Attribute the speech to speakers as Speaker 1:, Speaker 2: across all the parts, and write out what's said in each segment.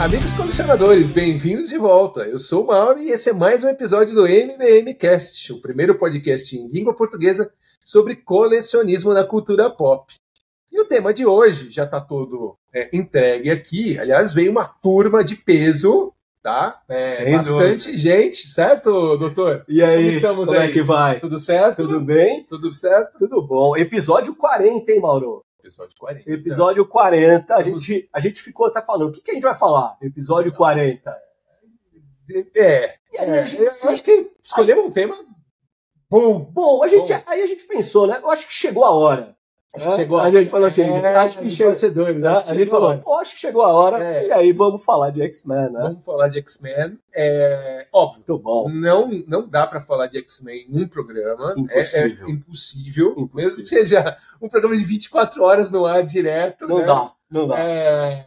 Speaker 1: Amigos colecionadores, bem-vindos de volta. Eu sou o Mauro e esse é mais um episódio do MBM Cast, o primeiro podcast em língua portuguesa sobre colecionismo na cultura pop. E o tema de hoje já está todo é, entregue aqui. Aliás, veio uma turma de peso, tá? É, bastante dúvida. gente, certo, doutor?
Speaker 2: E aí, como estamos como é aí? é que vai?
Speaker 1: Tudo certo?
Speaker 2: Tudo bem?
Speaker 1: Tudo certo?
Speaker 2: Tudo bom. Episódio 40, hein, Mauro?
Speaker 1: Episódio 40.
Speaker 2: Episódio 40. A gente, a gente ficou até falando. O que, que a gente vai falar? Episódio 40.
Speaker 1: É. E aí, é, gente... Eu acho que escolhemos um tema bom.
Speaker 2: Bom, a gente, bom. aí a gente pensou, né? Eu acho que chegou a hora.
Speaker 1: Acho que chegou
Speaker 2: a, a gente falou assim, é, acho que chegou. Né? A gente falou, oh, acho que chegou a hora. É. E aí vamos falar de X-Men, né?
Speaker 1: Vamos falar de X-Men. É, óbvio.
Speaker 2: Muito bom.
Speaker 1: Não, não dá para falar de X-Men em um programa.
Speaker 2: Impossível.
Speaker 1: É, é impossível. impossível. Mesmo que seja um programa de 24 horas no ar direto.
Speaker 2: Não
Speaker 1: né?
Speaker 2: dá, não dá.
Speaker 1: É,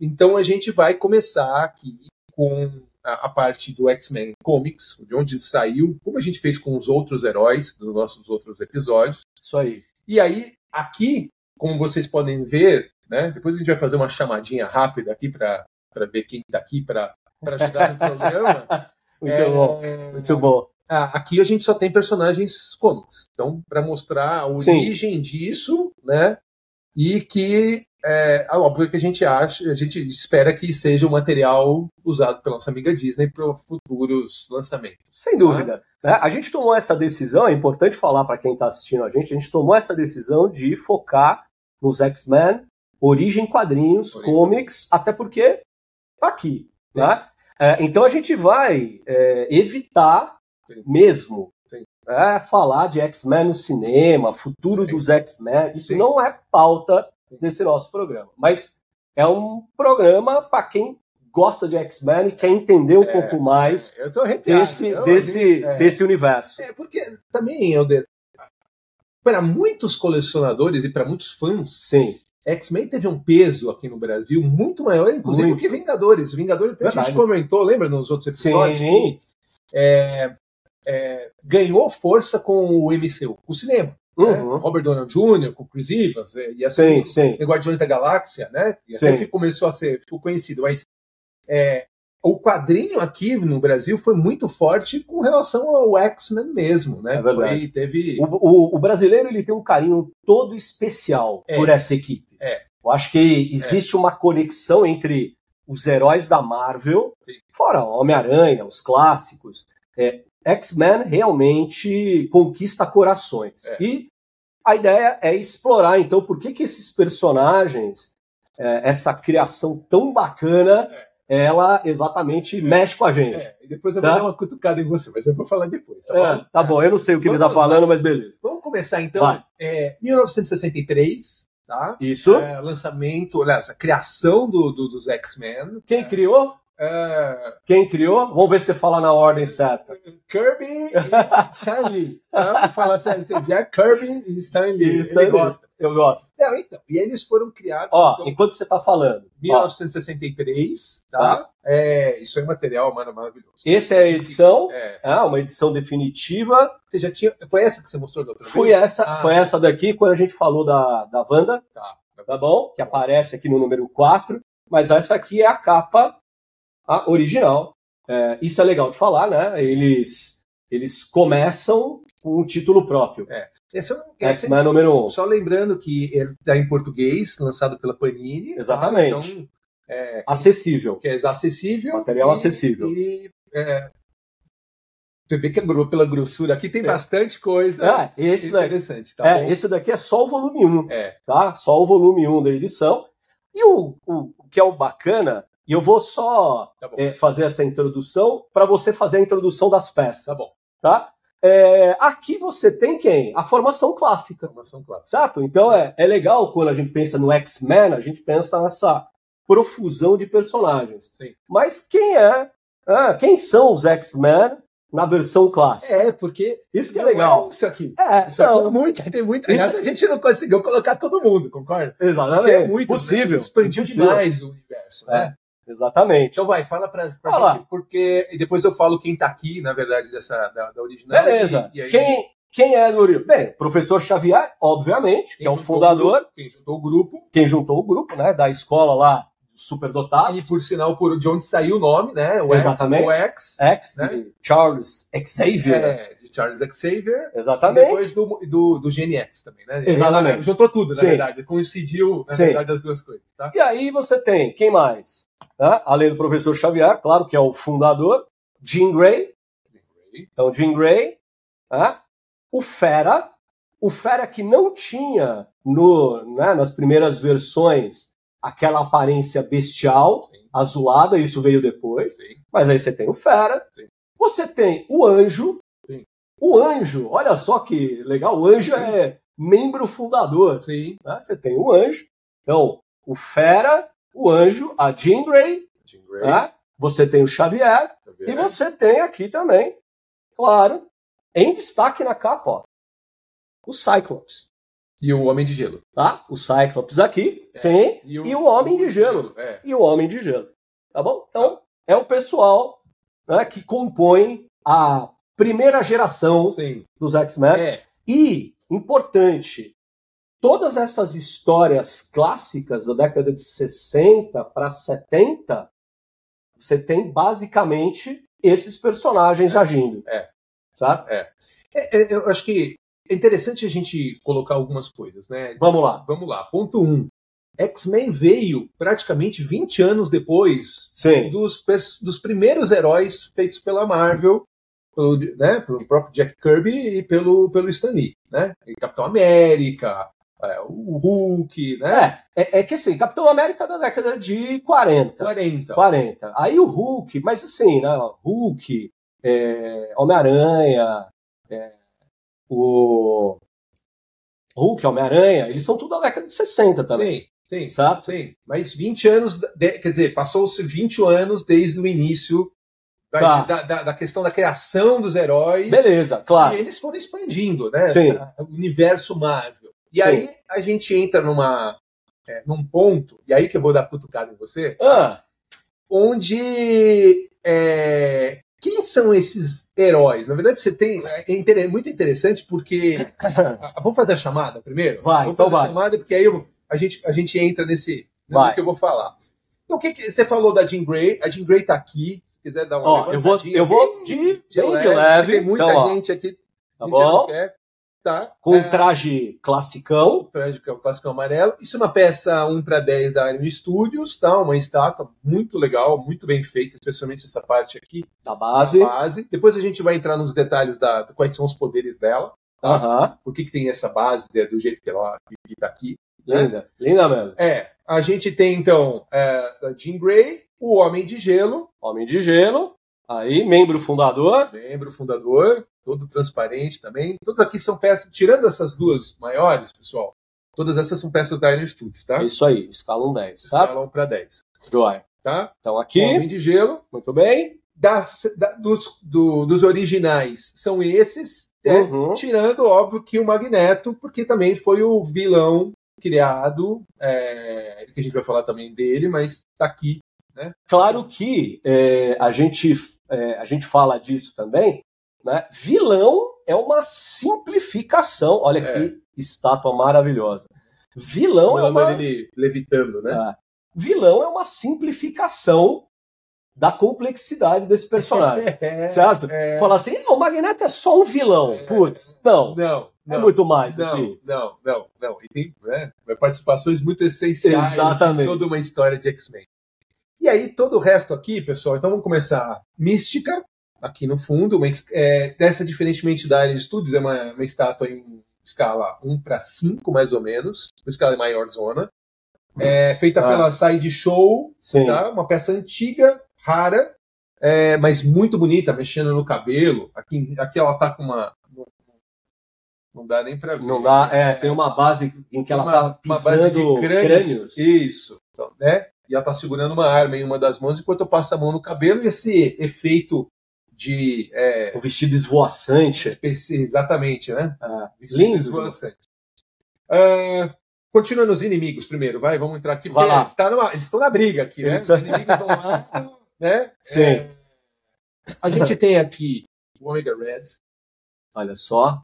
Speaker 1: então a gente vai começar aqui com a, a parte do X-Men Comics, de onde saiu, como a gente fez com os outros heróis dos nossos outros episódios.
Speaker 2: Isso aí.
Speaker 1: E aí, aqui, como vocês podem ver, né? Depois a gente vai fazer uma chamadinha rápida aqui para ver quem está aqui para ajudar no programa.
Speaker 2: muito é, bom, muito bom.
Speaker 1: Aqui a gente só tem personagens cômicos. Então, para mostrar a origem Sim. disso, né? E que é, é óbvio que a gente acha, a gente espera que seja um material usado pela nossa amiga Disney para futuros lançamentos.
Speaker 2: Sem dúvida. Tá? Né? A gente tomou essa decisão, é importante falar para quem está assistindo a gente, a gente tomou essa decisão de focar nos X-Men, origem quadrinhos, origem. comics, até porque tá aqui. Né? É, então a gente vai é, evitar Sim. mesmo é, falar de X-Men no cinema, futuro Sim. dos X-Men. Isso Sim. não é pauta desse nosso programa. Mas é um programa para quem gosta de X-Men e quer entender um é, pouco mais desse, eu, desse, é. desse universo.
Speaker 1: É, porque também, Helder, para muitos colecionadores e para muitos fãs,
Speaker 2: Sim.
Speaker 1: X-Men teve um peso aqui no Brasil muito maior, inclusive, muito. do que Vingadores. Vingadores, a gente comentou, lembra nos outros episódios? Sim. Que, é, é, ganhou força com o MCU, o cinema. Né? Uhum. Né? Robert Downey Jr., com Chris Evans, é, e assim, sim, sim. Guardiões da Galáxia, né? E até sim. começou a ser ficou conhecido, mas é, o quadrinho aqui no Brasil foi muito forte com relação ao X-Men mesmo, né?
Speaker 2: É.
Speaker 1: Foi, teve...
Speaker 2: O, o, o, brasileiro ele tem um carinho todo especial é. por essa equipe.
Speaker 1: É.
Speaker 2: Eu acho que existe é. uma conexão entre os heróis da Marvel, Sim. fora Homem-Aranha, os clássicos, é, X-Men realmente conquista corações. É. E a ideia é explorar, então, por que, que esses personagens, é, essa criação tão bacana, é. ela exatamente mexe com a gente. É,
Speaker 1: e depois eu tá? vou dar uma cutucada em você, mas eu vou falar depois, tá
Speaker 2: é,
Speaker 1: bom?
Speaker 2: Tá bom, eu não sei o que Vamos ele está falando, mas beleza.
Speaker 1: Vamos começar então. É, 1963, tá?
Speaker 2: Isso.
Speaker 1: lançamento, aliás, a criação do, do dos X-Men.
Speaker 2: Quem criou? É... Quem criou? Vamos ver se você fala na ordem certa.
Speaker 1: Kirby e Stanley. Vamos falar sério. Jack Kirby e Stanley. Stanley. Ele gosta.
Speaker 2: Eu gosto.
Speaker 1: Não, então. E eles foram criados.
Speaker 2: Ó, então, enquanto você está falando.
Speaker 1: 1963, tá? tá? É, isso é material, mano, maravilhoso.
Speaker 2: Essa é a edição. É. Ah, uma edição definitiva.
Speaker 1: Você já tinha. Foi essa que você mostrou da outra
Speaker 2: foi
Speaker 1: vez?
Speaker 2: Essa, ah. Foi essa daqui, quando a gente falou da, da Wanda.
Speaker 1: Tá.
Speaker 2: Tá bom? Que aparece aqui no número 4. Mas essa aqui é a capa a original. É, isso é legal de falar, né? Eles, eles começam com um título próprio.
Speaker 1: É. Esse é,
Speaker 2: esse é número um.
Speaker 1: Só lembrando que ele está em português, lançado pela Panini.
Speaker 2: Tá? Exatamente.
Speaker 1: Tá? Então, é,
Speaker 2: acessível.
Speaker 1: Que é acessível.
Speaker 2: Material e, acessível.
Speaker 1: E, é, você vê que é pela grossura. Aqui tem é. bastante coisa
Speaker 2: é, esse
Speaker 1: interessante.
Speaker 2: Tá é, esse daqui é só o volume 1.
Speaker 1: É.
Speaker 2: Tá? Só o volume 1 da edição. E o, o, o que é o bacana e eu vou só tá é, fazer essa introdução para você fazer a introdução das peças.
Speaker 1: Tá bom.
Speaker 2: Tá? É, aqui você tem quem? A formação clássica.
Speaker 1: Formação clássica.
Speaker 2: Certo? Então é, é legal quando a gente pensa no X-Men, a gente pensa nessa profusão de personagens.
Speaker 1: Sim.
Speaker 2: Mas quem é? Ah, quem são os X-Men na versão clássica?
Speaker 1: É, porque.
Speaker 2: Isso que é legal.
Speaker 1: É isso aqui.
Speaker 2: É,
Speaker 1: isso não, aqui é muito, tem muito. Isso... a gente não conseguiu colocar todo mundo, concorda?
Speaker 2: Exatamente. Porque
Speaker 1: é muito
Speaker 2: possível. Né?
Speaker 1: Expandiu demais o universo, né?
Speaker 2: Exatamente.
Speaker 1: Então vai, fala pra, pra gente, porque e depois eu falo quem tá aqui, na verdade, dessa, da, da original.
Speaker 2: Beleza. E, e aí... quem, quem é do original? Bem, professor Xavier, obviamente, quem que é o fundador.
Speaker 1: O quem juntou o grupo.
Speaker 2: Quem juntou o grupo, né, da escola lá superdotados.
Speaker 1: E por sinal, por de onde saiu o nome, né?
Speaker 2: O Exatamente.
Speaker 1: X,
Speaker 2: o X, né? de Charles Xavier.
Speaker 1: É, Charles Xavier.
Speaker 2: Exatamente.
Speaker 1: E depois do, do, do GNX também, né?
Speaker 2: Exatamente.
Speaker 1: juntou tudo, na Sim. verdade. Coincidiu, na Sim. verdade, as duas coisas. Tá?
Speaker 2: E aí você tem, quem mais? Né? Além do professor Xavier, claro que é o fundador, Jean Grey. Então, Jean Grey. Né? O Fera. O Fera que não tinha no, né, nas primeiras versões aquela aparência bestial, Sim. azulada, isso veio depois. Sim. Mas aí você tem o Fera, Sim. você tem o Anjo. O Anjo, olha só que legal, o Anjo é membro fundador. Né? Você tem o Anjo, então o Fera, o Anjo, a Jean Grey, Jean Grey. Né? você tem o Xavier, Xavier, e você tem aqui também, claro, em destaque na capa, ó, o Cyclops.
Speaker 1: E o Homem de Gelo.
Speaker 2: Tá? O Cyclops aqui, é. sim. E o, e o Homem de Gelo. É. E o Homem de Gelo. Tá bom? Então, é o pessoal né, que compõe a primeira geração sim. dos X-Men. É. E, importante, todas essas histórias clássicas da década de 60 para 70, você tem basicamente esses personagens
Speaker 1: é.
Speaker 2: agindo.
Speaker 1: É.
Speaker 2: Sabe?
Speaker 1: É. é. é eu acho que é interessante a gente colocar algumas coisas, né?
Speaker 2: Vamos lá.
Speaker 1: Vamos lá. Ponto 1. Um. X-Men veio praticamente 20 anos depois dos, dos, primeiros heróis feitos pela Marvel, pelo, né, pelo próprio Jack Kirby e pelo, pelo Stan Lee. Né? E Capitão América, é, o Hulk,
Speaker 2: né? É, é, é, que assim, Capitão América é da década de 40.
Speaker 1: 40.
Speaker 2: 40. Aí o Hulk, mas assim, né? Hulk, é, Homem-Aranha, é, o Hulk, Homem-Aranha, eles são tudo da década de 60 também.
Speaker 1: Sim, sim. Certo? Sim. Mas 20 anos, de, quer dizer, passou-se 20 anos desde o início tá. da, da, da, questão da criação dos heróis.
Speaker 2: Beleza, claro.
Speaker 1: E eles foram expandindo, né? Sim. o universo Marvel. E sim. aí a gente entra numa, é, num ponto, e aí que eu vou dar cutucada em você,
Speaker 2: ah.
Speaker 1: onde é, quem são esses heróis? Na verdade, você tem. É muito interessante porque. Vamos fazer a chamada primeiro?
Speaker 2: Vai,
Speaker 1: Vamos
Speaker 2: então
Speaker 1: fazer
Speaker 2: vai.
Speaker 1: a chamada, porque aí eu, a, gente, a gente entra nesse. no que eu vou falar. Então, o que, que você falou da Jean Grey? A Jean Grey tá aqui. Se quiser dar uma.
Speaker 2: Ó, eu vou, eu vou de, de, de leve. leve.
Speaker 1: Tem muita então, gente aqui.
Speaker 2: Tá bom?
Speaker 1: Quer. Tá.
Speaker 2: Com é, traje classicão.
Speaker 1: Traje classicão amarelo. Isso é uma peça 1 para 10 da Iron Studios, tá? Uma estátua muito legal, muito bem feita, especialmente essa parte aqui.
Speaker 2: Da base. Da
Speaker 1: base. Depois a gente vai entrar nos detalhes da, quais são os poderes dela. Tá?
Speaker 2: Uhum.
Speaker 1: Por que, que tem essa base do jeito que ela que tá aqui.
Speaker 2: Né? Linda, né? linda mesmo.
Speaker 1: É. A gente tem então é, a Jean Grey, o Homem de Gelo.
Speaker 2: Homem de Gelo. Aí, membro fundador.
Speaker 1: Membro fundador todo transparente também. Todas aqui são peças, tirando essas duas maiores, pessoal, todas essas são peças da Iron Studios, tá?
Speaker 2: Isso aí, escalam 10,
Speaker 1: tá? Escalam para 10.
Speaker 2: Joia.
Speaker 1: Tá?
Speaker 2: Então aqui.
Speaker 1: Homem de gelo.
Speaker 2: Muito bem.
Speaker 1: Das, da, dos, do, dos originais são esses, é, uhum. tirando, óbvio, que o Magneto, porque também foi o vilão criado, é, que a gente vai falar também dele, mas está aqui. Né?
Speaker 2: Claro que é, a, gente, é, a gente fala disso também, né? Vilão é uma simplificação. Olha é. que estátua maravilhosa. Vilão é uma...
Speaker 1: ele levitando, né?
Speaker 2: É. Vilão é uma simplificação da complexidade desse personagem, é, certo? É. Falar assim, o Magneto é só um vilão. Putz, não.
Speaker 1: Não.
Speaker 2: É muito mais
Speaker 1: não. Não, não, não. E tem né, participações muito essenciais
Speaker 2: Exatamente.
Speaker 1: toda uma história de X-Men. E aí, todo o resto aqui, pessoal, então vamos começar. Mística, aqui no fundo. Uma, é, dessa, diferentemente da Alien Studios, é uma, uma estátua em escala 1 para 5, mais ou menos, uma escala maior zona. É, feita ah. pela Side Show, tá? uma peça antiga, rara, é, mas muito bonita, mexendo no cabelo. Aqui, aqui ela tá com uma. Não dá nem para ver.
Speaker 2: Não dá, é, tem uma base em que ela uma, tá pisando uma base de crânios. crânios.
Speaker 1: Isso, então, né? E ela tá segurando uma arma em uma das mãos enquanto eu passo a mão no cabelo e esse efeito de. É,
Speaker 2: o vestido esvoaçante.
Speaker 1: Exatamente, né?
Speaker 2: Ah, lindo.
Speaker 1: Esvoaçante. Uh, continuando os inimigos primeiro, vai, vamos entrar aqui.
Speaker 2: Vai lá.
Speaker 1: Tá numa, eles estão na briga aqui, né? Os inimigos estão lá, né?
Speaker 2: Sim. É,
Speaker 1: a gente tem aqui o Omega Reds.
Speaker 2: Olha só.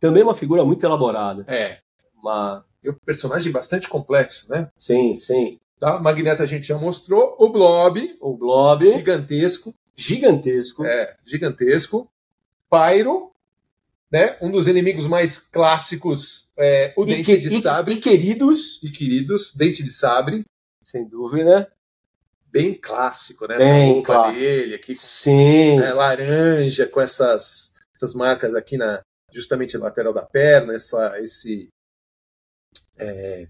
Speaker 2: Também uma figura muito elaborada.
Speaker 1: É.
Speaker 2: Uma...
Speaker 1: É um personagem bastante complexo, né?
Speaker 2: Sim, sim.
Speaker 1: Tá? Magneto a gente já mostrou. O Blob.
Speaker 2: O Blob.
Speaker 1: Gigantesco.
Speaker 2: Gigantesco.
Speaker 1: É, gigantesco. Pyro. Né? Um dos inimigos mais clássicos, é, o
Speaker 2: E
Speaker 1: Dente
Speaker 2: que-
Speaker 1: de
Speaker 2: e-
Speaker 1: Sabre.
Speaker 2: E queridos,
Speaker 1: E queridos, Dente de Sabre.
Speaker 2: sem dúvida.
Speaker 1: Bem clássico, né?
Speaker 2: Bem
Speaker 1: Essa roupa
Speaker 2: clássico.
Speaker 1: dele aqui,
Speaker 2: Sim.
Speaker 1: né, laranja, com essas, essas marcas aqui na justamente lateral da perna, essa, esse. É,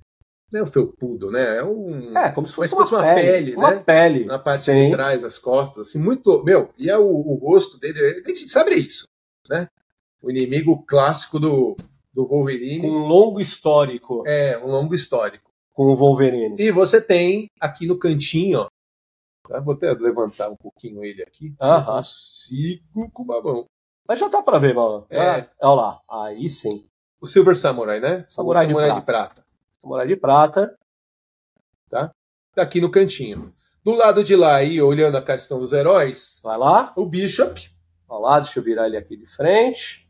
Speaker 1: não é o felpudo, né? É um.
Speaker 2: É, como se fosse uma,
Speaker 1: fosse uma
Speaker 2: pele.
Speaker 1: pele,
Speaker 2: uma
Speaker 1: né?
Speaker 2: pele.
Speaker 1: na parte
Speaker 2: Sim.
Speaker 1: de trás das costas, assim, muito. Meu, e é o, o rosto dele. A gente sabe isso, né? O inimigo clássico do, do Wolverine.
Speaker 2: um longo histórico
Speaker 1: É, um longo histórico.
Speaker 2: com o Wolverine.
Speaker 1: E você tem aqui no cantinho, ó. tá? Vou até levantar um pouquinho ele aqui.
Speaker 2: Aham.
Speaker 1: consigo com uma mão.
Speaker 2: Mas já tá pra ver, mano.
Speaker 1: É.
Speaker 2: Ah, Olha lá. Aí sim.
Speaker 1: O Silver Samurai, né?
Speaker 2: Samurai
Speaker 1: o
Speaker 2: de
Speaker 1: Samurai de prata.
Speaker 2: Samurai de prata.
Speaker 1: Tá aqui no cantinho. Do lado de lá, aí, olhando a questão dos heróis,
Speaker 2: Vai lá.
Speaker 1: o Bishop,
Speaker 2: Olha lá, deixa eu virar ele aqui de frente.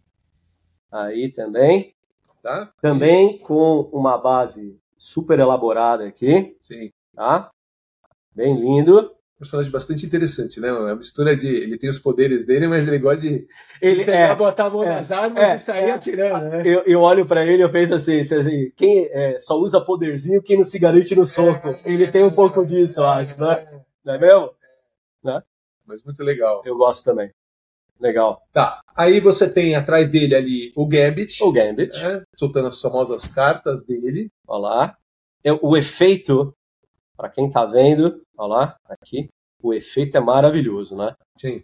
Speaker 2: Aí também.
Speaker 1: tá?
Speaker 2: Também com uma base super elaborada aqui,
Speaker 1: Sim.
Speaker 2: tá? Bem lindo.
Speaker 1: Personagem bastante interessante, né? Uma mistura de. Ele tem os poderes dele, mas ele gosta de
Speaker 2: Ele
Speaker 1: pegar,
Speaker 2: é.
Speaker 1: botar a mão
Speaker 2: é,
Speaker 1: nas armas
Speaker 2: é,
Speaker 1: e sair
Speaker 2: é.
Speaker 1: atirando, né?
Speaker 2: Eu, eu olho pra ele e eu penso assim, assim, quem é, só usa poderzinho quem não se garante no soco. Ele tem um pouco disso, eu acho, né? Não é mesmo?
Speaker 1: Mas muito legal.
Speaker 2: Eu gosto também. Legal.
Speaker 1: Tá. Aí você tem atrás dele ali o Gambit,
Speaker 2: O Gambit,
Speaker 1: né? soltando as famosas cartas dele.
Speaker 2: olha lá. É, O efeito, pra quem tá vendo, olha lá, aqui, o efeito é maravilhoso, né?
Speaker 1: Sim.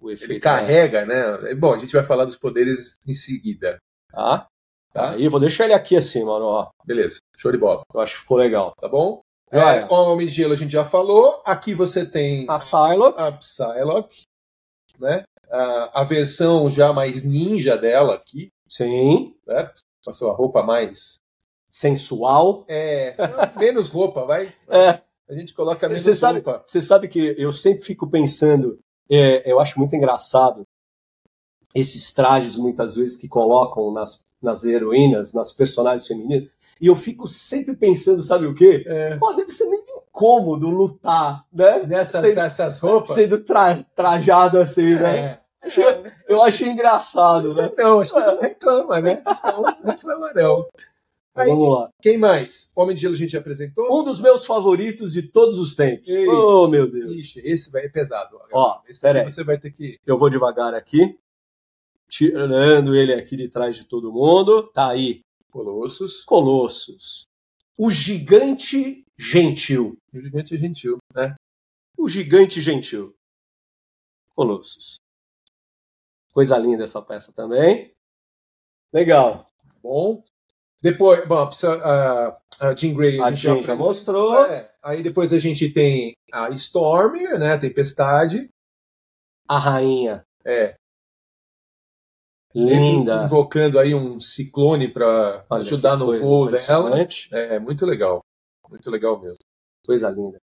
Speaker 2: O efeito
Speaker 1: Ele
Speaker 2: é-
Speaker 1: carrega, né? Bom, a gente vai falar dos poderes em seguida.
Speaker 2: Tá?
Speaker 1: Tá?
Speaker 2: Aí vou deixar ele aqui assim, mano, ó.
Speaker 1: Beleza. Show de bola.
Speaker 2: Eu acho que ficou legal.
Speaker 1: Tá bom? É, o Homem de Gelo a gente já falou. Aqui você tem
Speaker 2: A Psylocke,
Speaker 1: a Psylocke, né? A, a versão já mais ninja dela aqui,
Speaker 2: sim,
Speaker 1: certo? Com a sua roupa mais.
Speaker 2: Sensual.
Speaker 1: É, menos roupa, vai.
Speaker 2: É,
Speaker 1: A gente coloca menos
Speaker 2: Você sabe,
Speaker 1: roupa.
Speaker 2: você sabe que eu sempre fico pensando, é, eu acho muito engraçado esses trajes, muitas vezes, que colocam nas, nas heroínas, nas personagens femininas, e eu fico sempre pensando, sabe o quê?
Speaker 1: É,
Speaker 2: Pô, deve ser meio incômodo lutar, né?
Speaker 1: nessas
Speaker 2: Sendo-
Speaker 1: essas roupas.
Speaker 2: Sendo tra- trajado assim, né?
Speaker 1: É.
Speaker 2: Eu achei engraçado, né?
Speaker 1: Não, acho que não reclama, né? Não reclama, não.
Speaker 2: Então,
Speaker 1: Aí,
Speaker 2: Vamos lá.
Speaker 1: quem mais? Homem de Gelo a gente já apresentou?
Speaker 2: Um dos meus favoritos de todos os tempos.
Speaker 1: Isso.
Speaker 2: Oh, meu Deus.
Speaker 1: Ixi, esse vai, é pesado.
Speaker 2: Ó,
Speaker 1: esse
Speaker 2: pera aí.
Speaker 1: você vai ter que.
Speaker 2: Eu vou devagar aqui. Tirando ele aqui de trás de todo mundo. Tá aí.
Speaker 1: Colossus.
Speaker 2: Colossus. O gigante gentil.
Speaker 1: O gigante gentil, né?
Speaker 2: O gigante gentil. Colossus. Coisa linda essa peça também. Legal.
Speaker 1: Bom. Depois, bom, a, a, a Jean Grey
Speaker 2: A
Speaker 1: gente
Speaker 2: Jean já
Speaker 1: apresentou.
Speaker 2: mostrou.
Speaker 1: É, aí depois a gente tem a Storm, né? A Tempestade.
Speaker 2: A rainha.
Speaker 1: É.
Speaker 2: Linda.
Speaker 1: Invocando aí um ciclone para ajudar no voo dela. É, muito legal. Muito legal mesmo.
Speaker 2: Coisa linda.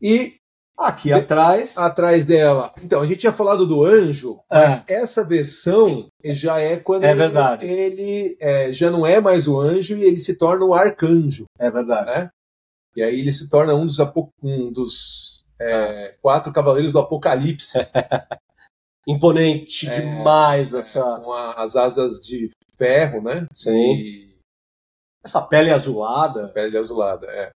Speaker 1: E
Speaker 2: Aqui
Speaker 1: De-
Speaker 2: atrás.
Speaker 1: atrás dela. Então, a gente tinha falado do anjo, mas
Speaker 2: É.
Speaker 1: essa versão já é quando
Speaker 2: É
Speaker 1: ele,
Speaker 2: verdade.
Speaker 1: ele, é, já não é mais o anjo e ele se torna o arcanjo.
Speaker 2: É verdade.
Speaker 1: né? E aí ele se torna um dos, um dos é, quatro cavaleiros do Apocalipse,
Speaker 2: Imponente
Speaker 1: É,
Speaker 2: demais essa.
Speaker 1: com a- as asas de ferro, né?
Speaker 2: Sim.
Speaker 1: E
Speaker 2: Essa pele azulada.
Speaker 1: pele azulada. É.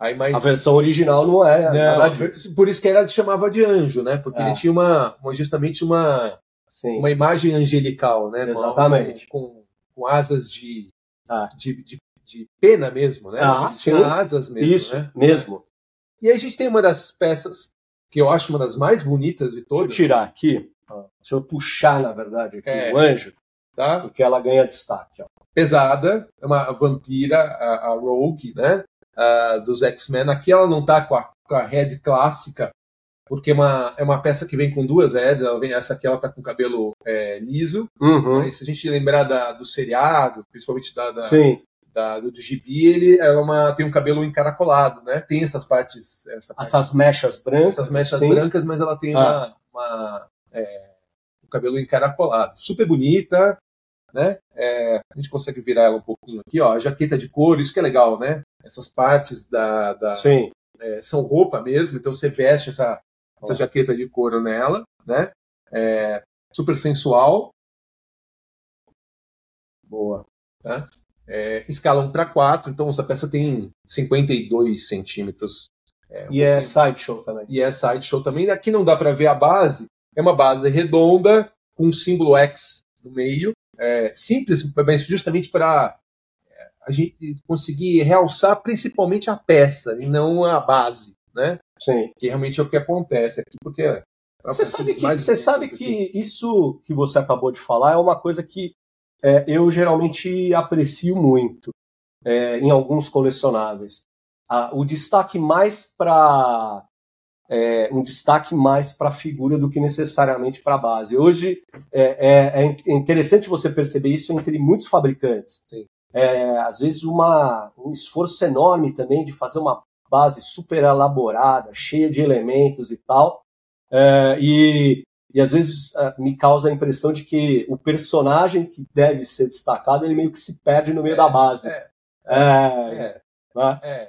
Speaker 1: Aí mais.
Speaker 2: A versão original não é.
Speaker 1: Não,
Speaker 2: nada disso.
Speaker 1: por isso que ela chamava de anjo, né? Porque
Speaker 2: É.
Speaker 1: ele tinha uma, justamente uma,
Speaker 2: Sim.
Speaker 1: uma imagem angelical, né?
Speaker 2: Exatamente.
Speaker 1: Com, com asas de,
Speaker 2: Ah.
Speaker 1: de, de, de pena mesmo, né?
Speaker 2: Ah,
Speaker 1: tinha
Speaker 2: sim.
Speaker 1: asas mesmo,
Speaker 2: Isso,
Speaker 1: né?
Speaker 2: mesmo.
Speaker 1: E aí a gente tem uma das peças que eu acho uma das mais bonitas de
Speaker 2: Deixa
Speaker 1: todas.
Speaker 2: eu tirar aqui. ó. Deixa eu puxar, na verdade, aqui
Speaker 1: É.
Speaker 2: o anjo,
Speaker 1: Tá?
Speaker 2: porque ela ganha destaque. Ó.
Speaker 1: Pesada, é uma vampira, a, a Rogue, né? Ah, dos X-Men. Aqui ela não tá com a, com a head clássica, porque é uma, é uma peça que vem com duas heads. Ela vem, essa aqui ela tá com o cabelo é, liso.
Speaker 2: Uhum.
Speaker 1: Mas se a gente lembrar da, do seriado, principalmente da, da,
Speaker 2: Sim.
Speaker 1: da- do, do gibi, ele ela é uma, tem um cabelo encaracolado, né? Tem essas partes, essa parte,
Speaker 2: Essas mechas brancas.
Speaker 1: essas mechas
Speaker 2: assim.
Speaker 1: brancas, mas ela tem
Speaker 2: Ah.
Speaker 1: uma, uma, é, um cabelo encaracolado. Super bonita, né? É, a gente consegue virar ela um pouquinho aqui, ó. A jaqueta de couro, isso que é legal, né? Essas partes da. da
Speaker 2: Sim.
Speaker 1: É, são roupa mesmo, então você veste essa, essa jaqueta de couro nela, né? É, super sensual.
Speaker 2: Boa.
Speaker 1: Tá? É, escala 1 para 4, então essa peça tem 52 centímetros.
Speaker 2: É, um e é sideshow também.
Speaker 1: E é sideshow também. Aqui não dá para ver a base, é uma base redonda com um símbolo X no meio. É, simples, mas justamente para a gente conseguir realçar principalmente a peça e não a base, né?
Speaker 2: Sim.
Speaker 1: Que realmente é o que acontece aqui, porque é
Speaker 2: você sabe que você sabe que isso que você acabou de falar é uma coisa que é, eu geralmente aprecio muito é, em alguns colecionáveis. Ah, o destaque mais para é, um destaque mais para a figura do que necessariamente para a base. Hoje é, é, é, interessante você perceber isso entre muitos fabricantes. É, às vezes uma, um esforço enorme também de fazer uma base super elaborada, cheia de elementos e tal, é, e, e às vezes é, me causa a impressão de que o personagem que deve ser destacado ele meio que se perde no meio da base. Né?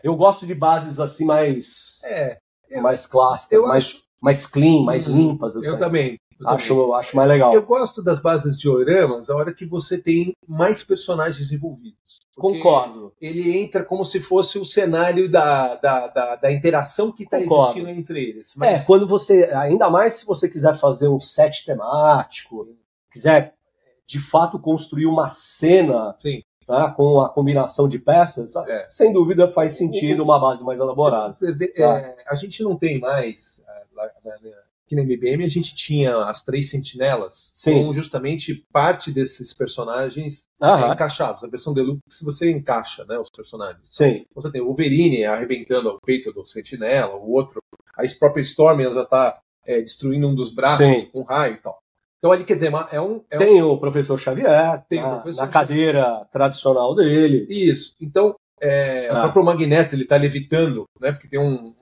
Speaker 2: Eu gosto de bases assim mais eu, mais clássicas, mais, acho... mais clean, mais uhum. limpas. Assim.
Speaker 1: Eu também. Eu
Speaker 2: acho, acho mais legal.
Speaker 1: Eu gosto das bases de oramas a hora que você tem mais personagens envolvidos.
Speaker 2: Concordo.
Speaker 1: Ele entra como se fosse o cenário da, da, da, da interação que está existindo entre eles.
Speaker 2: Mas... É, quando você. Ainda mais se você quiser fazer um set temático, quiser de fato construir uma cena
Speaker 1: Sim
Speaker 2: tá? com a combinação de peças, é. sem dúvida faz sentido uma base mais elaborada.
Speaker 1: Você vê, tá? é, a gente não tem mais, aqui na MBM a gente tinha as três sentinelas,
Speaker 2: Sim.
Speaker 1: com justamente parte desses personagens
Speaker 2: é,
Speaker 1: encaixados. A versão Deluxe você encaixa né, os personagens.
Speaker 2: Sim.
Speaker 1: Você tem o Wolverine arrebentando o peito do sentinela, o outro, a própria Storm já está é, destruindo um dos braços Sim. com raio e tal. Então ali quer dizer, é um. É
Speaker 2: tem um... o professor Xavier, tem na, professor na cadeira Xavier. tradicional dele.
Speaker 1: Isso. Então, é, ah. o próprio Magneto ele está levitando, né? Porque tem um,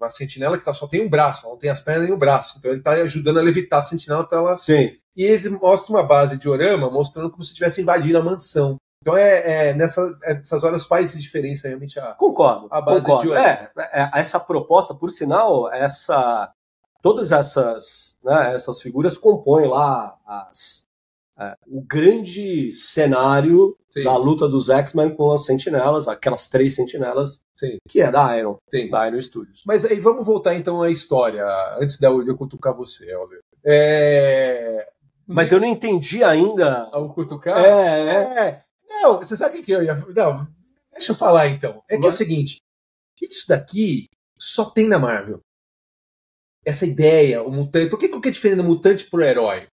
Speaker 1: uma sentinela que tá, só tem um braço, não tem as pernas nem o braço. Então ele está ajudando a levitar a sentinela para ela.
Speaker 2: Sim.
Speaker 1: E eles mostram uma base de orama mostrando como se tivesse invadido a mansão. Então é, é nessa, essas horas faz diferença realmente a.
Speaker 2: Concordo. A base concordo. de orama. É, é, essa proposta, por sinal, essa todas essas, né, essas figuras compõem lá as, é, o grande cenário Sim. da luta dos X-Men com as sentinelas, aquelas três sentinelas,
Speaker 1: Sim.
Speaker 2: que é da Iron,
Speaker 1: Sim.
Speaker 2: da Iron Studios.
Speaker 1: Mas aí vamos voltar então à história, antes de eu cutucar você, Oliver. É...
Speaker 2: Mas eu não entendi ainda.
Speaker 1: Ao cutucar?
Speaker 2: É, é.
Speaker 1: é. Não, você sabe o que eu ia. Não, deixa eu falar então. É que é o seguinte: isso daqui só tem na Marvel essa ideia, o mutante. Por que, que é diferente do mutante pro herói?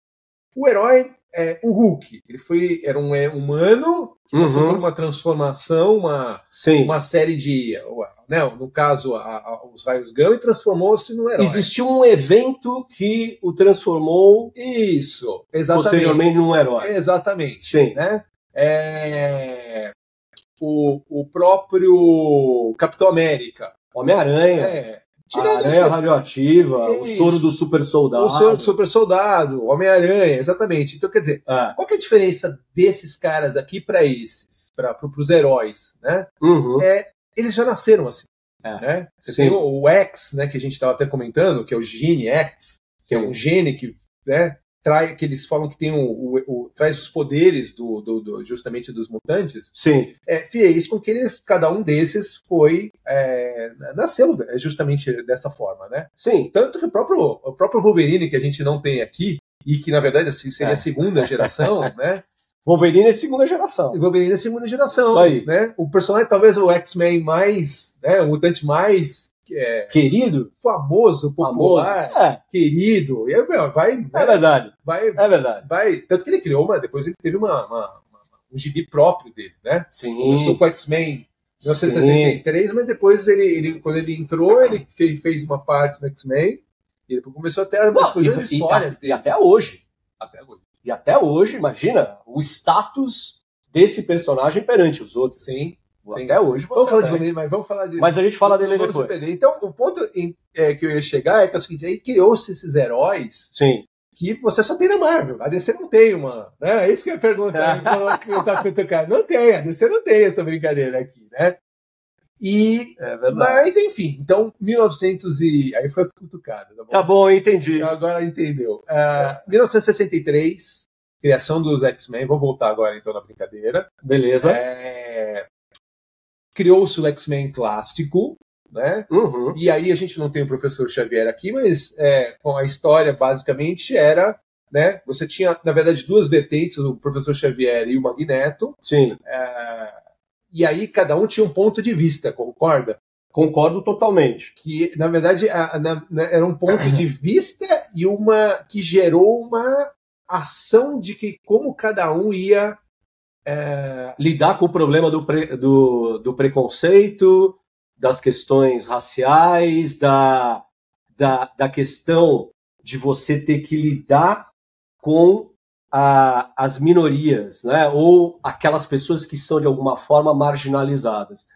Speaker 1: O herói é o Hulk. Ele foi era um é, humano que passou uhum. por uma transformação, uma, uma série de, né, no caso a, a, os raios gama e transformou-se no herói.
Speaker 2: Existiu um evento que o transformou.
Speaker 1: Isso, exatamente.
Speaker 2: Posteriormente num herói.
Speaker 1: Exatamente.
Speaker 2: Sim.
Speaker 1: Né? É, o, o próprio Capitão América.
Speaker 2: Homem-Aranha.
Speaker 1: É,
Speaker 2: Tirando a aranha radioativa, o soro do super soldado.
Speaker 1: O soro do super soldado, Homem-Aranha, exatamente. Então, quer dizer,
Speaker 2: é.
Speaker 1: qual que é a diferença desses caras aqui para esses, para os heróis, né?
Speaker 2: Uhum.
Speaker 1: É, eles já nasceram assim.
Speaker 2: É.
Speaker 1: Né? Você Sim. tem o, o, X, né, que a gente estava até comentando, que é o Gene X, que é um gene que né, trai, que eles falam que tem o, o, o traz os poderes do, do, do, justamente dos mutantes,
Speaker 2: Sim.
Speaker 1: É, fez com que eles, cada um desses foi é, nasceu é, justamente dessa forma, né?
Speaker 2: Sim.
Speaker 1: Tanto que o próprio, o próprio Wolverine que a gente não tem aqui e que na verdade assim, seria é. a segunda geração, né?
Speaker 2: Wolverine é segunda geração.
Speaker 1: Wolverine é segunda geração.
Speaker 2: Isso aí.
Speaker 1: Né? O personagem, talvez o X-Men mais, né, o mutante mais é,
Speaker 2: querido,
Speaker 1: famoso, popular,
Speaker 2: famoso. É.
Speaker 1: querido. E vai, vai,
Speaker 2: é verdade.
Speaker 1: Vai,
Speaker 2: é verdade.
Speaker 1: Vai, tanto que ele criou uma, depois ele teve uma, uma, uma um gibi próprio dele, né?
Speaker 2: Sim.
Speaker 1: Começou com X-Men 1963, mas depois ele, ele, quando ele entrou, ele fez, fez uma parte no X-Men e ele começou até umas coisas
Speaker 2: e,
Speaker 1: histórias
Speaker 2: e,
Speaker 1: dele.
Speaker 2: E até hoje.
Speaker 1: Até hoje.
Speaker 2: E até hoje, imagina o status desse personagem perante os outros.
Speaker 1: Sim.
Speaker 2: Sim. Até hoje
Speaker 1: vamos falar de mas vamos falar de.
Speaker 2: Mas a gente fala dele depois.
Speaker 1: Então, o ponto em, é, que eu ia chegar é que é o seguinte: aí criou-se esses heróis.
Speaker 2: Sim.
Speaker 1: Que você só tem na Marvel. A DC não tem uma. Né? É isso que eu ia perguntar. tava Não tem, a DC não tem essa brincadeira aqui, né? E, é mas, enfim, então, 1900 e... Aí foi cutucado.
Speaker 2: Tá bom, tá bom entendi.
Speaker 1: Agora entendeu. Uh, é. 1963, criação dos X-Men. Vou voltar agora, então, na brincadeira.
Speaker 2: Beleza.
Speaker 1: É... Criou-se o X-Men clássico, né? Uhum. E aí a gente não tem o professor Xavier aqui, mas é, com a história, basicamente, era né? Você tinha, na verdade, duas vertentes, o professor Xavier e o Magneto.
Speaker 2: Sim.
Speaker 1: É, e aí cada um tinha um ponto de vista, concorda?
Speaker 2: Concordo totalmente.
Speaker 1: Que, na verdade, a, na, na, era um ponto de vista e uma que gerou uma ação de que como cada um ia
Speaker 2: é... lidar com o problema do, pre, do, do, preconceito, das questões raciais, da, da, da questão de você ter que lidar com a, as minorias, né? ou aquelas pessoas que são de alguma forma marginalizadas.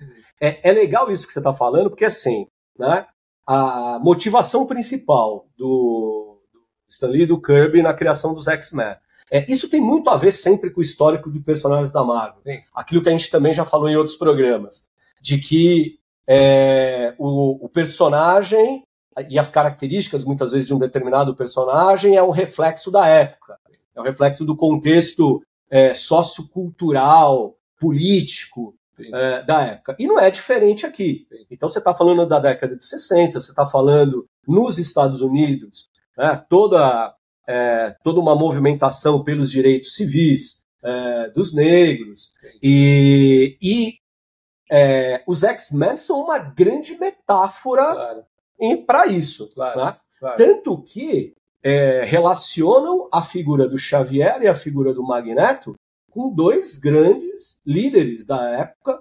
Speaker 2: É, é legal isso que você está falando, porque assim, né? a motivação principal do, do Stanley e do Kirby na criação dos X-Men é, isso tem muito a ver sempre com o histórico de personagens da Marvel. Sim. Aquilo que a gente também já falou em outros programas. De que é, o, o, personagem e as características, muitas vezes, de um determinado personagem é um reflexo da época, é um reflexo do contexto é, sociocultural, político é, da época. E não é diferente aqui. Então, você está falando da década de 60, você está falando nos Estados Unidos, né, toda, é, toda uma movimentação pelos direitos civis é, dos negros, e, e é, os X-Men são uma grande metáfora claro para isso. Claro, né? claro. Tanto que é, relacionam a figura do Xavier e a figura do Magneto com dois grandes líderes da época,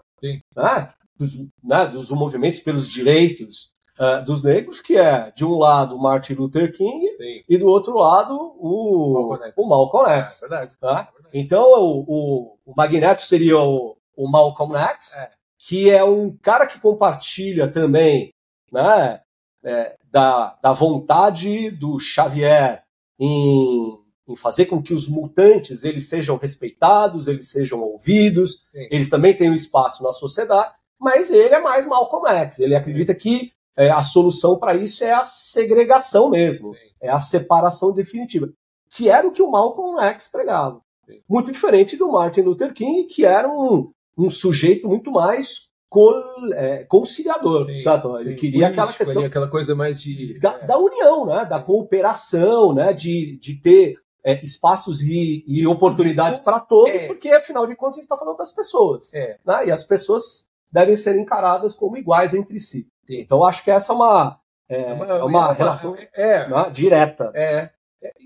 Speaker 2: né? Dos, né? dos, movimentos pelos direitos uh, dos negros, que é, de um lado, Martin Luther King Sim. e do outro lado, o Malcolm X. O Malcolm X é, verdade, tá? é verdade. Então, o, o, o, Magneto seria o, o Malcolm X, é. que é um cara que compartilha também né, é, da, da vontade do Xavier em, em, fazer com que os mutantes eles sejam respeitados, eles sejam ouvidos, Sim. eles também têm um espaço na sociedade, mas ele é mais Malcolm X. Ele acredita Sim. que é, a solução para isso é a segregação mesmo, Sim. é a separação definitiva, que era o que o Malcolm X pregava. Muito diferente do Martin Luther King, que era um, um sujeito muito mais col, é, conciliador, sim, sabe? Ele sim, queria político, aquela questão
Speaker 1: aquela coisa mais de
Speaker 2: da, é. da, união, né? Da cooperação, né? De, de ter é, espaços e, e oportunidades para todos, é. porque afinal de contas a gente está falando das pessoas,
Speaker 1: é.
Speaker 2: né? E as pessoas devem ser encaradas como iguais entre si. Então acho que essa é uma é, uma, é uma relação né? direta.
Speaker 1: É.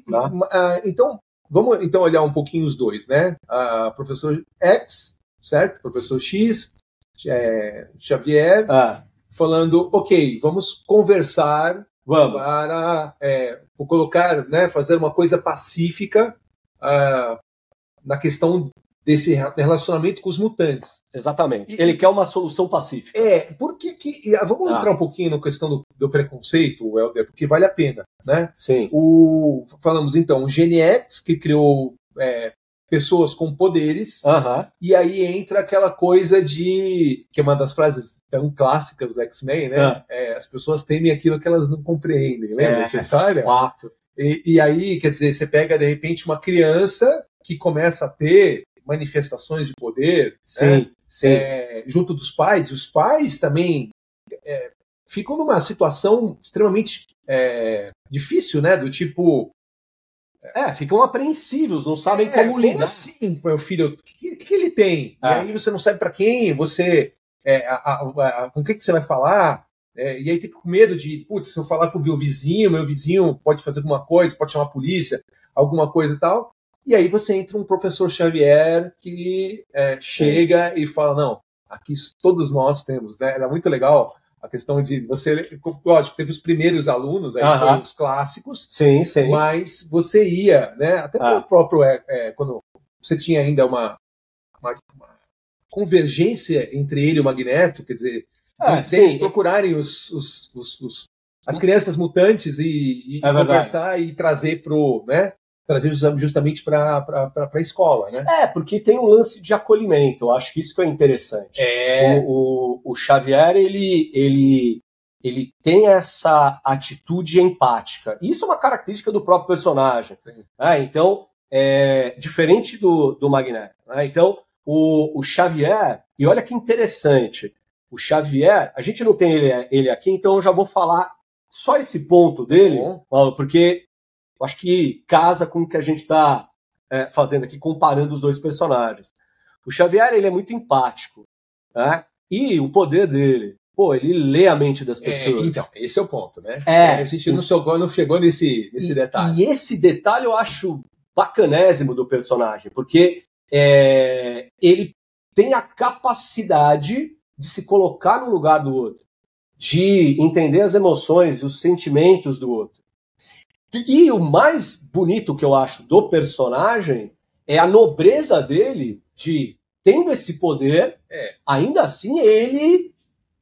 Speaker 1: Né? Ah, então vamos então olhar um pouquinho os dois, né? A professor X, certo? Professor X é, Xavier, ah. falando, ok, vamos conversar
Speaker 2: vamos.
Speaker 1: para é, colocar, né, fazer uma coisa pacífica uh, na questão desse relacionamento com os mutantes.
Speaker 2: Exatamente. E, Ele quer uma solução pacífica.
Speaker 1: É, porque que. Ah, vamos ah. entrar um pouquinho na questão do, do preconceito, Helder, porque vale a pena, né?
Speaker 2: Sim.
Speaker 1: O, falamos então, o Geniex, que criou é, pessoas com poderes, e aí entra aquela coisa de. que é uma das frases tão clássicas do X-Men, né? Ah. É, as pessoas temem aquilo que elas não compreendem. Lembra é, essa história?
Speaker 2: Fato.
Speaker 1: E, e aí, quer dizer, você pega de repente uma criança que começa a ter manifestações de poder
Speaker 2: sim, né? sim.
Speaker 1: É, junto dos pais, e os pais também é, ficam numa situação extremamente é, difícil, né? Do tipo,
Speaker 2: é, ficam apreensivos, não sabem é, como lidar.
Speaker 1: assim, meu filho? O que, que, ele tem? E é. aí você não sabe para quem, você. É, a, a, a, com quem que você vai falar? É, e aí tem com medo de, putz, se eu falar com o meu vizinho, meu vizinho pode fazer alguma coisa, pode chamar a polícia, alguma coisa e tal. E aí você entra um professor Xavier que é, chega e fala, não, aqui todos nós temos, né? Era muito legal a questão de você, lógico, teve os primeiros alunos, aí foram os clássicos,
Speaker 2: sim, sim.
Speaker 1: mas você ia, né, até ah. o próprio, é, é, quando você tinha ainda uma, uma, uma, convergência entre ele e o Magneto, quer dizer, ah, eles procurarem os, os, os, os, as crianças mutantes e, e é conversar e trazer pro, né, trazer justamente para a escola, né?
Speaker 2: É, porque tem um lance de acolhimento, eu acho que isso que é interessante.
Speaker 1: É.
Speaker 2: O, o, o Xavier, ele, ele, ele tem essa atitude empática. Isso é uma característica do próprio personagem. É, então, é, diferente do, do Magneto. Né? Então, o, o Xavier, e olha que interessante, o Xavier, a gente não tem ele, ele aqui, então eu já vou falar só esse ponto dele, porque eu acho que casa com o que a gente está é, fazendo aqui, comparando os dois personagens. O Xavier ele é muito empático, né? e o poder dele, pô, ele lê a mente das é, pessoas.
Speaker 1: É, então, esse é o ponto, né?
Speaker 2: É,
Speaker 1: a gente não chegou, não chegou nesse, nesse
Speaker 2: e,
Speaker 1: detalhe.
Speaker 2: E esse detalhe eu acho bacanésimo do personagem, porque é, ele tem a capacidade de se colocar no lugar do outro, de entender as emoções e os sentimentos do outro. E o mais bonito que eu acho do personagem é a nobreza dele de, tendo esse poder,
Speaker 1: é.
Speaker 2: ainda assim ele,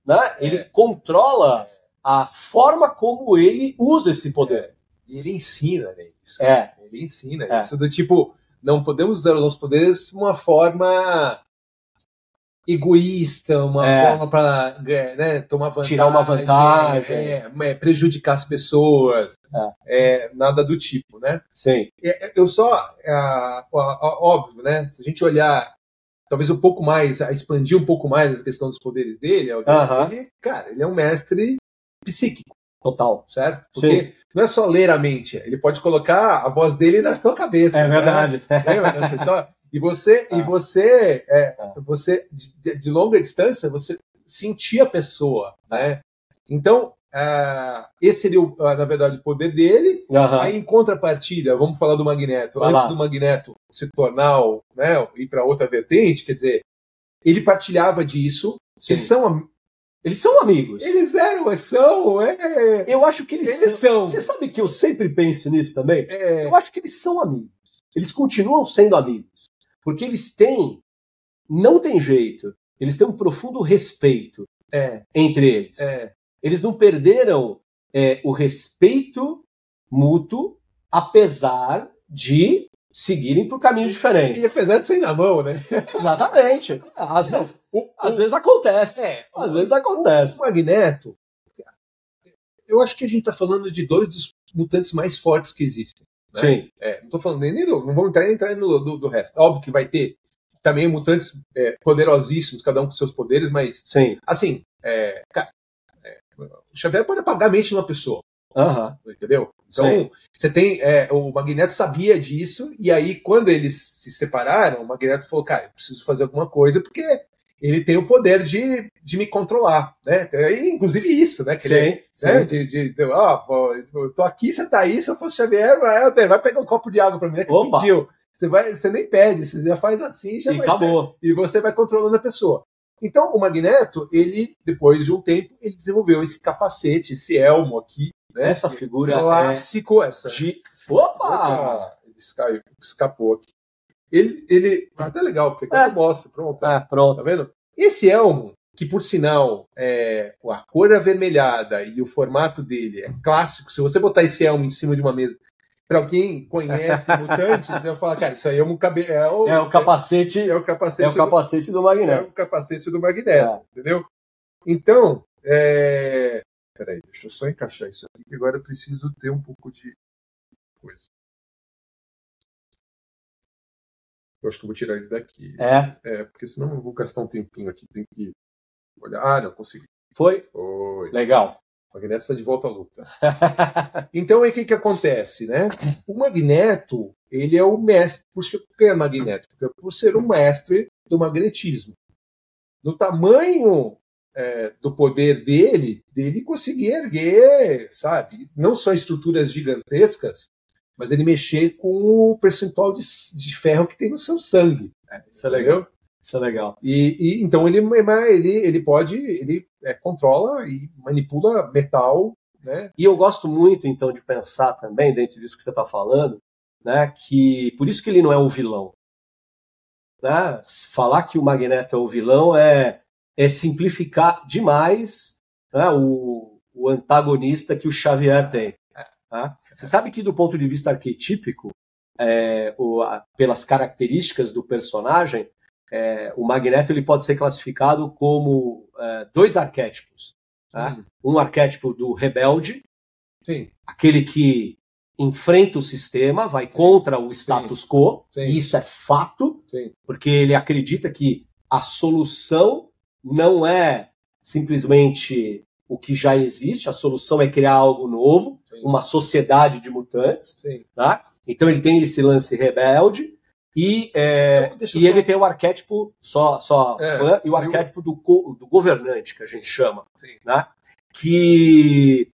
Speaker 2: né, ele é. controla a forma como ele usa esse poder.
Speaker 1: E ele ensina né, isso.
Speaker 2: É.
Speaker 1: Ele ensina é. isso do tipo, não podemos usar os nossos poderes de uma forma egoísta, uma é. forma para né, tomar vantagem,
Speaker 2: tirar uma vantagem,
Speaker 1: é, é, prejudicar as pessoas,
Speaker 2: é.
Speaker 1: é. nada do tipo, né?
Speaker 2: Sim.
Speaker 1: Eu só, óbvio, né? Se a gente olhar talvez um pouco mais, expandir um pouco mais a questão dos poderes dele, uh -huh. ele, cara, ele é um mestre psíquico.
Speaker 2: Total.
Speaker 1: Certo? Porque Sim. não é só ler a mente, ele pode colocar a voz dele na tua cabeça.
Speaker 2: É né? verdade.
Speaker 1: Lembra dessa história? E você, ah. e você, é, ah. você de, de, longa distância, você sentia a pessoa, né? Então, uh, esse seria, o, na verdade, o poder dele.
Speaker 2: Uhum.
Speaker 1: Aí, em contrapartida, vamos falar do Magneto.
Speaker 2: Vai
Speaker 1: Antes
Speaker 2: lá.
Speaker 1: do Magneto se tornar, né, ir para outra vertente, quer dizer, ele partilhava disso.
Speaker 2: Sim.
Speaker 1: Eles são
Speaker 2: eles são amigos.
Speaker 1: Eles eram, são. É...
Speaker 2: Eu acho que eles,
Speaker 1: eles são.
Speaker 2: são. Você sabe que eu sempre penso nisso também?
Speaker 1: É...
Speaker 2: Eu acho que eles são amigos. Eles continuam sendo amigos. Porque eles têm. Não tem jeito. Eles têm um profundo respeito
Speaker 1: é.
Speaker 2: entre eles.
Speaker 1: É.
Speaker 2: Eles não perderam é, o respeito mútuo, apesar de seguirem por caminhos diferentes.
Speaker 1: E apesar de ser na mão, né?
Speaker 2: Exatamente. Às, não, vezes, o, às o, vezes acontece.
Speaker 1: É,
Speaker 2: às o, vezes acontece.
Speaker 1: O Magneto, eu acho que a gente está falando de dois dos mutantes mais fortes que existem. Né?
Speaker 2: Sim.
Speaker 1: É, não estou falando nem do. Não vamos entrar, entrar no do, do, resto. Óbvio que vai ter também mutantes é, poderosíssimos, cada um com seus poderes, mas.
Speaker 2: Sim.
Speaker 1: Assim, é, cara, é, o Xavier pode apagar a mente de uma pessoa.
Speaker 2: Uhum.
Speaker 1: Entendeu? Então, Sim. você tem. É, o Magneto sabia disso, e aí, quando eles se separaram, o Magneto falou: Cara, eu preciso fazer alguma coisa, porque ele tem o poder de, de me controlar, né? E, inclusive isso, né? Que
Speaker 2: sim,
Speaker 1: ele,
Speaker 2: sim.
Speaker 1: Né? De, de, de ó, eu tô aqui, você tá aí, se eu fosse Xavier, vai, vai pegar um copo de água para mim, né? Que
Speaker 2: Opa.
Speaker 1: pediu. Você, vai, você nem pede, você já faz assim, já
Speaker 2: e
Speaker 1: vai
Speaker 2: acabou.
Speaker 1: Ser, e você vai controlando a pessoa. Então, o Magneto, ele, depois de um tempo, ele desenvolveu esse capacete, esse elmo aqui, né?
Speaker 2: Essa figura
Speaker 1: clássico,
Speaker 2: é
Speaker 1: essa.
Speaker 2: De... Opa!
Speaker 1: Ele escapou aqui. Ele, ele. Ah, tá legal, porque é. mostra, pronto.
Speaker 2: Ah, pronto.
Speaker 1: Tá vendo? Esse elmo, que por sinal, é, a cor avermelhada e o formato dele é clássico, se você botar esse elmo em cima de uma mesa, para quem conhece mutantes, vai falar, cara, isso aí é um cabe...
Speaker 2: é, o, é o capacete,
Speaker 1: é, o capacete,
Speaker 2: é o capacete do, do Magneto.
Speaker 1: É o capacete do Magneto, é. entendeu? Então, é... peraí, deixa eu só encaixar isso aqui, que agora eu preciso ter um pouco de coisa. Eu acho que eu vou tirar ele daqui.
Speaker 2: É?
Speaker 1: É, porque senão eu vou gastar um tempinho aqui. Tem que olhar. Ah, não, consegui.
Speaker 2: Foi?
Speaker 1: Foi.
Speaker 2: Legal.
Speaker 1: O Magneto está de volta à luta. então, aí o que, que acontece, né? O Magneto, ele é o mestre. Por que é Magneto? Porque por ser um mestre do magnetismo. No tamanho é, do poder dele, dele conseguir erguer, sabe? Não só estruturas gigantescas, mas ele mexer com o percentual de, de ferro que tem no seu sangue.
Speaker 2: É, isso é legal. Isso é legal.
Speaker 1: E, e então ele, ele, ele pode, ele é, controla e manipula metal, né?
Speaker 2: E eu gosto muito então de pensar também dentro disso que você está falando, né? Que por isso que ele não é o vilão. Né? Falar que o Magneto é o vilão é, é simplificar demais né? o, o antagonista que o Xavier tem. Tá? Você sabe que, do ponto de vista arquetípico, é, o, a, pelas características do personagem, é, o Magneto ele pode ser classificado como é, dois arquétipos. Né? Um arquétipo do rebelde,
Speaker 1: Sim.
Speaker 2: aquele que enfrenta o sistema, vai Sim. contra o status Sim. quo, e isso é fato, porque ele acredita que a solução não é simplesmente o que já existe, a solução é criar algo novo, uma sociedade de mutantes. Tá? Então ele tem esse lance rebelde, e, é, e só... ele tem o arquétipo só, só é, né? e o arquétipo do, do governante que a gente chama, Sim. né? Que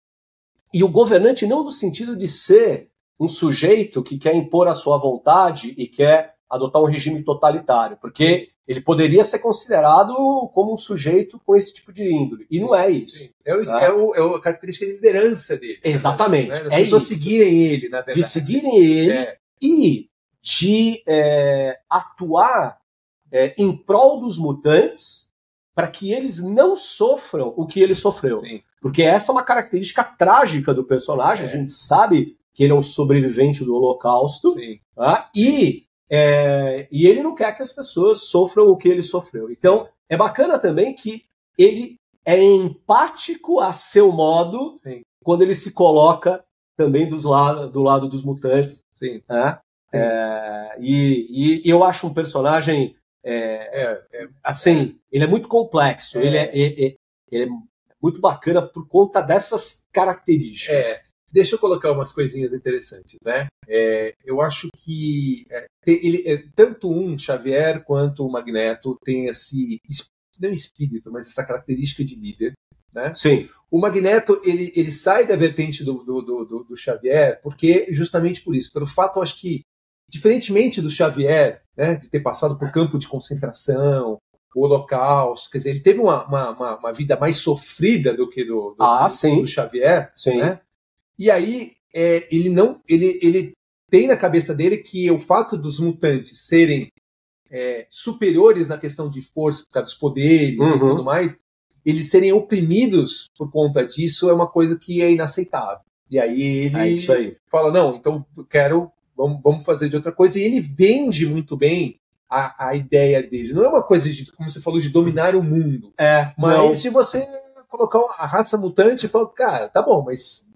Speaker 2: e o governante não no sentido de ser um sujeito que quer impor a sua vontade e quer adotar um regime totalitário, porque ele poderia ser considerado como um sujeito com esse tipo de índole. E não é isso.
Speaker 1: É, o, né? é, o, é, a característica de liderança dele.
Speaker 2: Exatamente. Né?
Speaker 1: As é pessoas isso. seguirem ele, na verdade.
Speaker 2: De seguirem ele é. e de é, atuar é, em prol dos mutantes para que eles não sofram o que ele sofreu. Sim. Porque essa é uma característica trágica do personagem. É. A gente sabe que ele é um sobrevivente do Holocausto. Tá? E, é, e ele não quer que as pessoas sofram o que ele sofreu. Então, é bacana também que ele é empático a seu modo Sim. quando ele se coloca também dos lado, do lado dos mutantes.
Speaker 1: Sim.
Speaker 2: Né? É, e, e, eu acho um personagem é, é, é assim, ele é muito complexo, ele é, ele, é muito bacana por conta dessas características.
Speaker 1: É, deixa eu colocar umas coisinhas interessantes, né? eu acho que ele, tanto um Xavier quanto o Magneto tem esse não espírito, mas essa característica de líder, né?
Speaker 2: Sim.
Speaker 1: O Magneto ele, ele sai da vertente do, do, do, do, Xavier porque justamente por isso, pelo fato, eu acho que Diferentemente do Xavier, né, de ter passado por campo de concentração, o Holocausto, quer dizer, ele teve uma, uma, uma vida mais sofrida do que do, do,
Speaker 2: ah,
Speaker 1: do, do Xavier.
Speaker 2: Sim.
Speaker 1: Né? E aí é, ele não. Ele, ele tem na cabeça dele que o fato dos mutantes serem é, superiores na questão de força, por causa dos poderes uhum. e tudo mais, eles serem oprimidos por conta disso é uma coisa que é inaceitável. E aí ele
Speaker 2: é aí.
Speaker 1: fala: não, então quero vamos, vamos fazer de outra coisa. E ele vende muito bem a, a ideia dele. Não é uma coisa de, como você falou, de dominar o mundo.
Speaker 2: É,
Speaker 1: mas não. se você colocar a raça mutante e falar, cara, tá bom, mas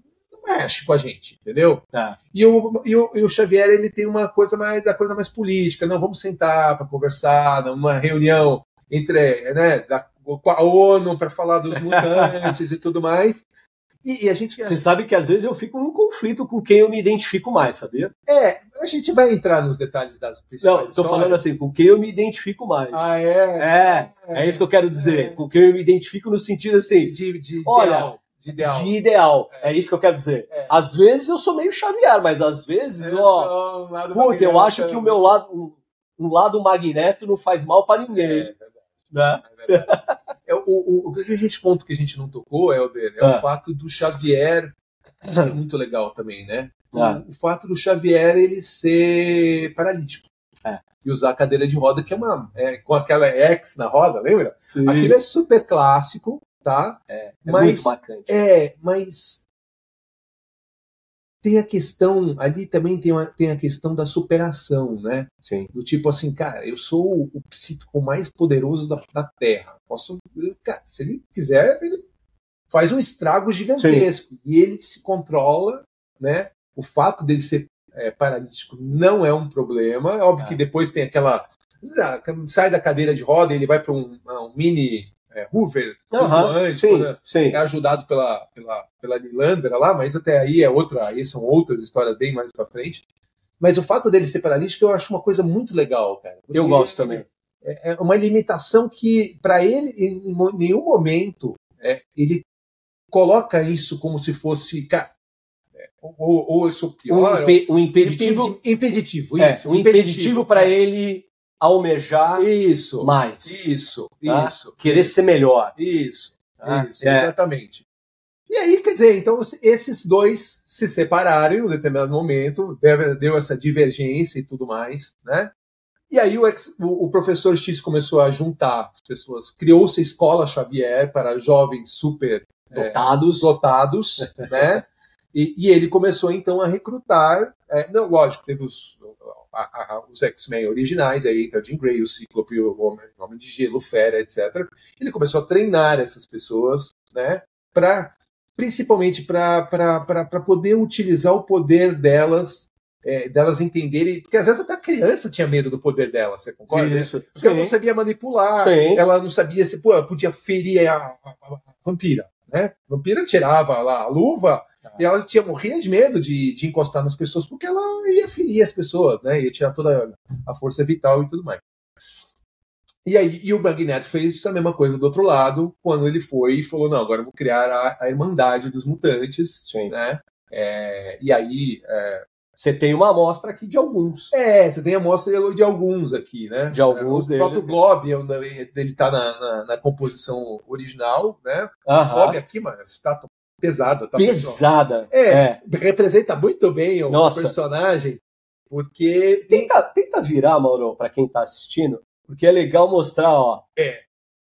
Speaker 1: mexe com a gente, entendeu?
Speaker 2: Tá.
Speaker 1: E, o, e, o, e o Xavier, ele tem uma coisa mais, da coisa mais política. Não, vamos sentar para conversar numa reunião entre, né, da, com a ONU para falar dos mutantes e tudo mais. E, e, a gente.
Speaker 2: Você sabe que às vezes eu fico num conflito com quem eu me identifico mais, sabia?
Speaker 1: É, a gente vai entrar nos detalhes das
Speaker 2: principais. Não, estou falando assim, com quem eu me identifico mais.
Speaker 1: Ah, é?
Speaker 2: É, é, é isso que eu quero dizer. É. Com quem eu me identifico no sentido assim.
Speaker 1: De, de
Speaker 2: olha, ideal. De ideal. De ideal. É. é. isso que eu quero dizer. É. Às vezes eu sou meio Xavier, mas às vezes, eu ó. Um puta, eu acho que o meu lado. Um, um lado magneto não faz mal para ninguém. É, é verdade. Né?
Speaker 1: É. É, o, o, o que a gente ponto que a gente não tocou, Helder, é, é o fato do Xavier. É muito legal também, né?
Speaker 2: Ah.
Speaker 1: O, o, fato do Xavier ele ser paralítico.
Speaker 2: É.
Speaker 1: E usar a cadeira de roda, que é uma. Com aquela X na roda, lembra?
Speaker 2: Sim.
Speaker 1: Aquilo é super clássico, tá?
Speaker 2: É, é mas, muito bacana.
Speaker 1: É, mas tem a questão, ali também tem, uma, tem a questão da superação, né?
Speaker 2: Sim.
Speaker 1: Do tipo assim, cara, eu sou o, psíquico mais poderoso da, da Terra. Posso, cara, se ele quiser, ele faz um estrago gigantesco. Sim. E ele se controla, né? O fato dele ser é, paralítico não é um problema. É óbvio é. que depois tem aquela. Sai da cadeira de roda, ele vai para um, um mini é, Hoover,
Speaker 2: uhum, sim,
Speaker 1: né?
Speaker 2: sim.
Speaker 1: é ajudado pela, pela, pela Lilandra lá, mas até aí é outra, aí são outras histórias bem mais para frente. Mas o fato dele ser paralítico eu acho uma coisa muito legal, cara.
Speaker 2: Eu gosto também.
Speaker 1: É, é uma limitação que, para ele, em nenhum momento, é, ele coloca isso como se fosse. Cara, é, ou, ou eu sou pior.
Speaker 2: Um, impe, um impeditivo.
Speaker 1: Impeditivo,
Speaker 2: é, isso. um impeditivo para ele almejar
Speaker 1: isso,
Speaker 2: mais.
Speaker 1: Isso,
Speaker 2: tá?
Speaker 1: isso.
Speaker 2: Querer ser melhor.
Speaker 1: Isso, tá? isso, é. exatamente. E aí, quer dizer, então esses dois se separaram em um determinado momento, deu essa divergência e tudo mais, né? E aí o, ex, o, o professor X começou a juntar as pessoas, criou-se a escola Xavier para jovens super
Speaker 2: dotados,
Speaker 1: é, dotados né? E, e, ele começou então a recrutar. É, não, lógico, teve os, a, a, os X-Men originais, aí entra Jean Grey, o Cíclope, o Homem, o Homem de Gelo, Fera, etc. Ele começou a treinar essas pessoas, né? Para principalmente para poder utilizar o poder delas é, delas entenderem, porque às vezes até a criança tinha medo do poder dela, você concorda? Isso, porque sim. ela não sabia manipular, sim. ela não sabia se pô, podia ferir a, a, a, vampira, né? A vampira tirava lá a luva ah. e ela tinha morria de medo de, de encostar nas pessoas porque ela ia ferir as pessoas, né? Ia tirar toda a força vital e tudo mais. E aí e o Magneto fez a mesma coisa do outro lado, quando ele foi e falou: não, agora eu vou criar a, a Irmandade dos Mutantes, Sim. né? É, e aí é,
Speaker 2: você tem uma amostra aqui de alguns.
Speaker 1: É, você tem a amostra de alguns aqui, né?
Speaker 2: De alguns
Speaker 1: o deles. O próprio Blob, ele tá na, na, na composição original, né? O Blob aqui, mano, está pesada. Tá,
Speaker 2: Pesada.
Speaker 1: É, é, representa muito bem o Nossa. personagem, porque...
Speaker 2: Tenta, tenta virar, Mauro, para quem tá assistindo, porque é legal mostrar, ó, é.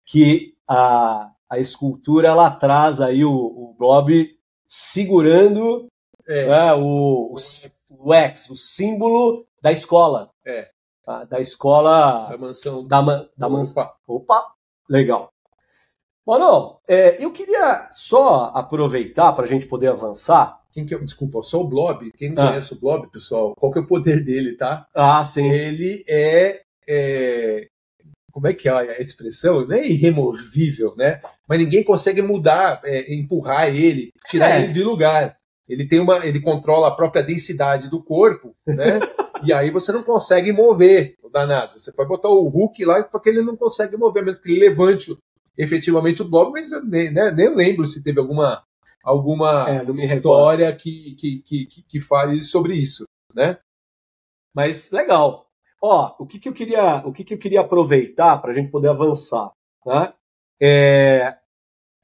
Speaker 2: que a, a escultura ela traz aí o, o Blob segurando é. né, o, o, o, X, o símbolo da escola.
Speaker 1: É.
Speaker 2: Tá? Da escola.
Speaker 1: Da mansão.
Speaker 2: Da, man, da mansão. Opa. Opa, legal. Mano, é, eu queria só aproveitar para a gente poder avançar.
Speaker 1: Quem que é, desculpa, só o Blob. Quem não ah. conhece o Blob, pessoal, qual que é o poder dele, tá?
Speaker 2: Ah, sim.
Speaker 1: Ele é, é como é que é a expressão? Não é irremovível, né? Mas ninguém consegue mudar, é, empurrar ele, tirar é. ele de lugar. Ele tem uma, ele controla a própria densidade do corpo, né? e aí você não consegue mover o danado. Você pode botar o Hulk lá porque ele não consegue mover, mesmo que ele levante efetivamente o bloco, mas nem, né, nem lembro se teve alguma alguma é, história que, que, que, que, fale sobre isso, né?
Speaker 2: Mas legal. Ó, o que, que eu queria, o que, que eu queria aproveitar para a gente poder avançar, né? É,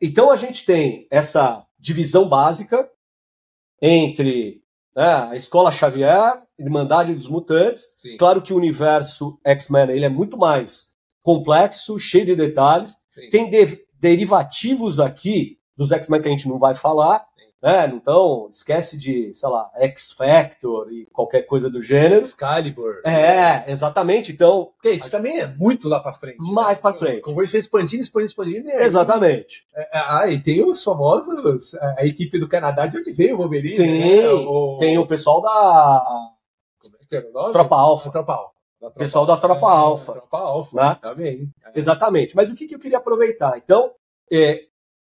Speaker 2: então a gente tem essa divisão básica entre né, a Escola Xavier, Irmandade dos Mutantes. Sim. Claro que o universo X-Men ele é muito mais complexo, cheio de detalhes. Sim. Tem de derivativos aqui dos X-Men que a gente não vai falar, né? Então, esquece de, sei lá, X Factor e qualquer coisa do gênero.
Speaker 1: Excalibur.
Speaker 2: É, exatamente. Então.
Speaker 1: Porque isso também é muito lá para frente.
Speaker 2: Né? Mais né? para frente.
Speaker 1: Como foi expandindo, expandindo, expandindo.
Speaker 2: É, exatamente.
Speaker 1: É, é, ah, e tem os famosos. A equipe do Canadá de onde veio o Wolverine.
Speaker 2: Sim. Né? O... Tem o pessoal da.
Speaker 1: Como é que era o nome?
Speaker 2: Tropa Alpha.
Speaker 1: Tropa Alpha.
Speaker 2: Da tropa, pessoal da Tropa é, Alpha.
Speaker 1: Tropa Alpha,
Speaker 2: né?
Speaker 1: também.
Speaker 2: É. Exatamente. Mas o que, que eu queria aproveitar? Então, é,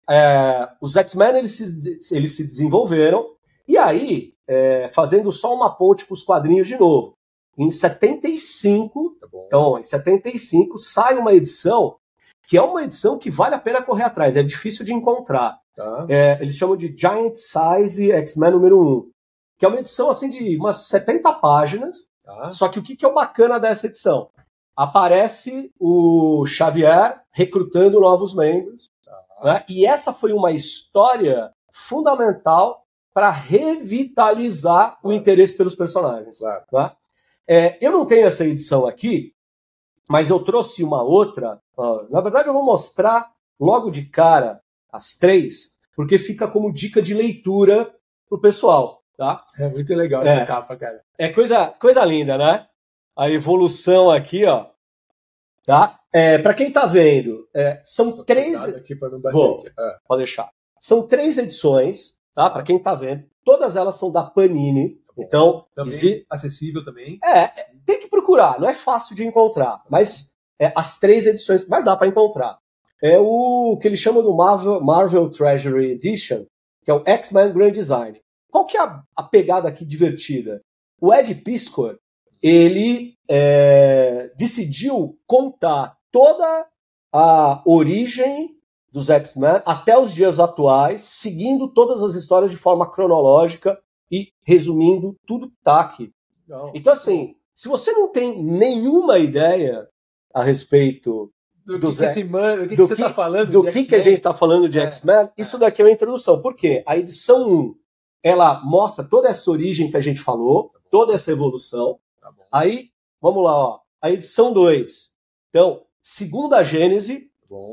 Speaker 2: é, os X-Men eles se, eles se desenvolveram, e aí, é, fazendo só uma ponte para os quadrinhos de novo, em 75, tá então, em 75, sai uma edição que é uma edição que vale a pena correr atrás, é difícil de encontrar. Tá. É, eles chamam de Giant Size X-Men número 1, que é uma edição assim de umas 70 páginas. Tá. Só que o que, que é o bacana dessa edição? Aparece o Xavier recrutando novos membros, né? E essa foi uma história fundamental para revitalizar o interesse pelos personagens. Né? É, eu não tenho essa edição aqui, mas eu trouxe uma outra. na verdade, eu vou mostrar logo de cara as três, porque fica como dica de leitura pro pessoal. Tá?
Speaker 1: É muito legal essa é, capa, cara.
Speaker 2: É coisa, coisa linda, né? A evolução aqui, ó. Tá? É, para quem está vendo, é, são Só três.
Speaker 1: Aqui não
Speaker 2: Vou, ah. Pode deixar. São três edições, tá? Para quem está vendo. Todas elas são da Panini. Tá então,
Speaker 1: também exi... acessível também.
Speaker 2: É, tem que procurar. Não é fácil de encontrar, mas é, as três edições, mas dá para encontrar. É o que eles chamam do Marvel, Marvel Treasury Edition, que é o X-Men Grand Design. Qual que é a, a pegada aqui divertida? O Ed Piscor, ele é, decidiu contar toda a origem dos X-Men até os dias atuais, seguindo todas as histórias de forma cronológica e resumindo tudo que tá aqui. Não. Então, assim, se você não tem nenhuma ideia a respeito
Speaker 1: do que, que, man... do que, do que você está falando,
Speaker 2: do que, que a gente está falando de é. X-Men, isso daqui é uma introdução. Por quê? A edição 1 ela mostra toda essa origem que a gente falou, toda essa evolução. Tá Aí, vamos lá, ó. A edição 2. Então, segunda Gênese.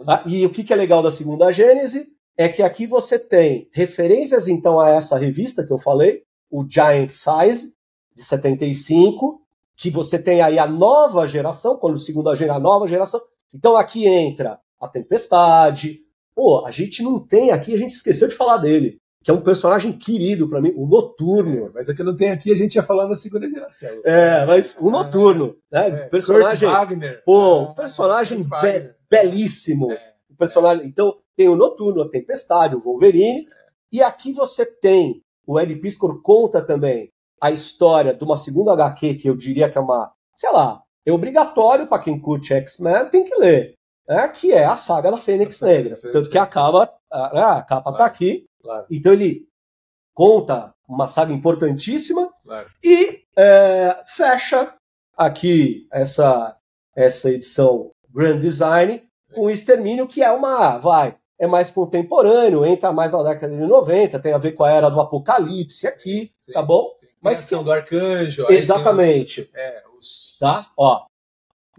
Speaker 2: Tá? E o que, que é legal da segunda Gênese? é que aqui você tem referências então a essa revista que eu falei, o Giant Size, de 75, que você tem aí a nova geração, quando o segundo geração, a nova geração. Então aqui entra a Tempestade. Pô, a gente não tem aqui, a gente esqueceu de falar dele, que é um personagem querido para mim, o Noturno.
Speaker 1: É, mas é que não tem aqui, a gente ia falar na segunda geração.
Speaker 2: É, mas o Noturno, é, né? É, personagem.
Speaker 1: Kurt Wagner.
Speaker 2: Pô, um personagem be belíssimo. É, personagem. Então, tem o Noturno, a Tempestade, o Wolverine. E aqui você tem, o Ed Piscor conta também a história de uma segunda HQ que eu diria que é uma, sei lá, é obrigatório para quem curte X-Men, tem que ler, né, que é a saga da Fênix Negra. Tanto que acaba, a, a capa está aqui. Claro. Então ele conta uma saga importantíssima claro. e é, fecha aqui essa, essa edição Grand Design com o Extermínio, que é uma, vai, é mais contemporâneo, entra mais na década de 90, tem a ver com a era do apocalipse aqui, Sim. tá bom?
Speaker 1: Mas ação do arcanjo.
Speaker 2: Exatamente. é, os... Tá? Ó.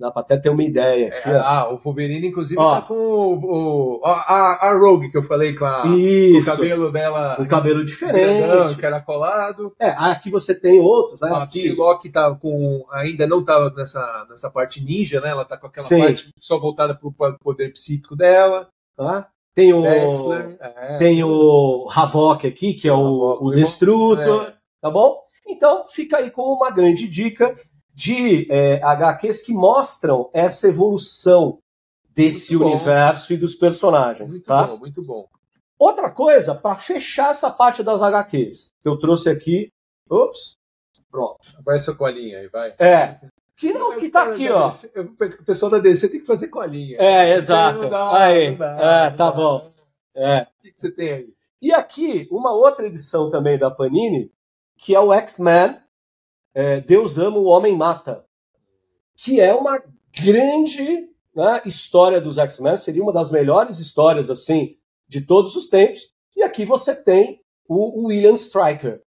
Speaker 2: Dá pra até ter uma ideia.
Speaker 1: Aqui, é, ah, o Wolverine, inclusive, ó. tá com o, o a, a, Rogue que eu falei com, a, com o cabelo dela.
Speaker 2: Um cabelo diferente. Grandão,
Speaker 1: que era colado.
Speaker 2: É, aqui você tem outros, né?
Speaker 1: A Psylocke tá com. Ainda não tava nessa, nessa parte ninja, né? Ela tá com aquela Sim. parte só voltada pro poder psíquico dela.
Speaker 2: Tá? Tem o. É. Tem o Havok aqui, que é o, o Destrutor. É. Tá bom? Então, fica aí como uma grande dica de é, HQs que mostram essa evolução desse muito universo bom. e dos personagens.
Speaker 1: Muito
Speaker 2: tá?
Speaker 1: bom, muito bom.
Speaker 2: Outra coisa, para fechar essa parte das HQs, que eu trouxe aqui. Ops, pronto.
Speaker 1: Vai sua colinha aí, vai.
Speaker 2: É. Que não, que tá aqui, ó.
Speaker 1: o pessoal da DC tem que fazer colinha.
Speaker 2: É, exato. Dá, aí. Dá, é, tá bom. É.
Speaker 1: O que, que você tem aí?
Speaker 2: E aqui, uma outra edição também da Panini, que é o X-Men é, Deus ama, o homem mata, que é uma grande né, história dos X-Men, seria uma das melhores histórias assim de todos os tempos. E aqui você tem o, William Stryker,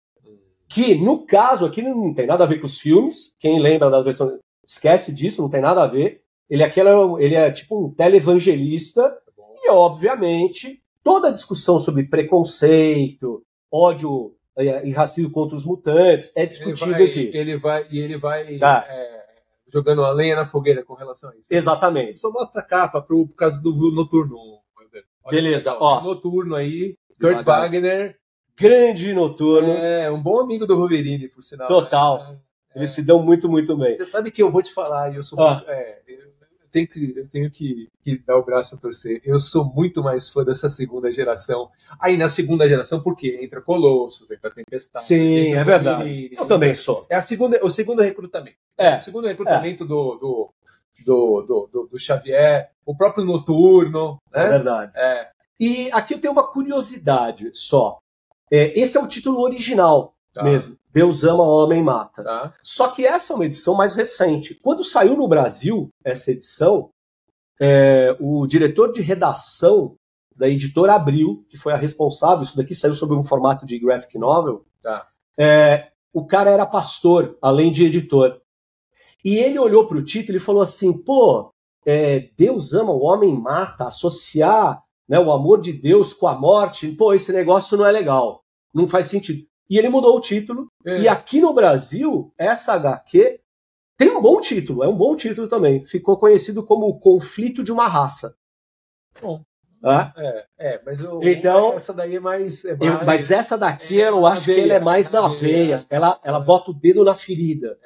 Speaker 2: que no caso aqui não tem nada a ver com os filmes. Quem lembra da versão esquece disso, não tem nada a ver. Ele, aquele, ele é tipo um televangelista e obviamente toda a discussão sobre preconceito, ódio e racismo contra os mutantes é discutido
Speaker 1: ele vai,
Speaker 2: aqui.
Speaker 1: Ele vai e ele vai tá. é, jogando a lenha na fogueira com relação a isso.
Speaker 2: Exatamente.
Speaker 1: Só mostra a capa pro, por causa do noturno.
Speaker 2: Beleza, ó.
Speaker 1: Noturno aí, Kurt Wagner.
Speaker 2: Grande noturno.
Speaker 1: É, um bom amigo do Wolverine, por sinal.
Speaker 2: Total. Né? Eles se dão muito, muito bem.
Speaker 1: Você sabe que eu vou te falar, e eu sou ah. muito. É, tenho que, eu tenho que, que, dar o braço a torcer. Eu sou muito mais fã dessa segunda geração. Aí na segunda geração, por quê? Entra Colossus, entra Tempestade.
Speaker 2: Sim, é verdade. eu também sou.
Speaker 1: É a segunda, o segundo recrutamento. É. O segundo recrutamento é. do, do, do, do, do, do, Xavier, o próprio Noturno.
Speaker 2: Né? É verdade.
Speaker 1: É.
Speaker 2: E aqui eu tenho uma curiosidade só. É, esse é o título original tá. mesmo. Deus ama, homem mata.
Speaker 1: Tá.
Speaker 2: Só que essa é uma edição mais recente. Quando saiu no Brasil essa edição, é, o diretor de redação da editora Abril, que foi a responsável, isso daqui saiu sob um formato de graphic novel.
Speaker 1: Tá.
Speaker 2: É, o cara era pastor, além de editor. E ele olhou para o título e falou assim: pô, é, Deus ama, o homem mata, associar né, o amor de Deus com a morte, pô, esse negócio não é legal. Não faz sentido. E ele mudou o título. É. E aqui no Brasil, essa HQ tem um bom título, é um bom título também. Ficou conhecido como O Conflito de uma Raça.
Speaker 1: Bom.
Speaker 2: Ah?
Speaker 1: É, é, mas eu,
Speaker 2: então,
Speaker 1: essa daí é mais. É
Speaker 2: mais eu, mas essa daqui é, eu acho veia, que ela é mais na veia. Ela, ela bota o dedo na ferida.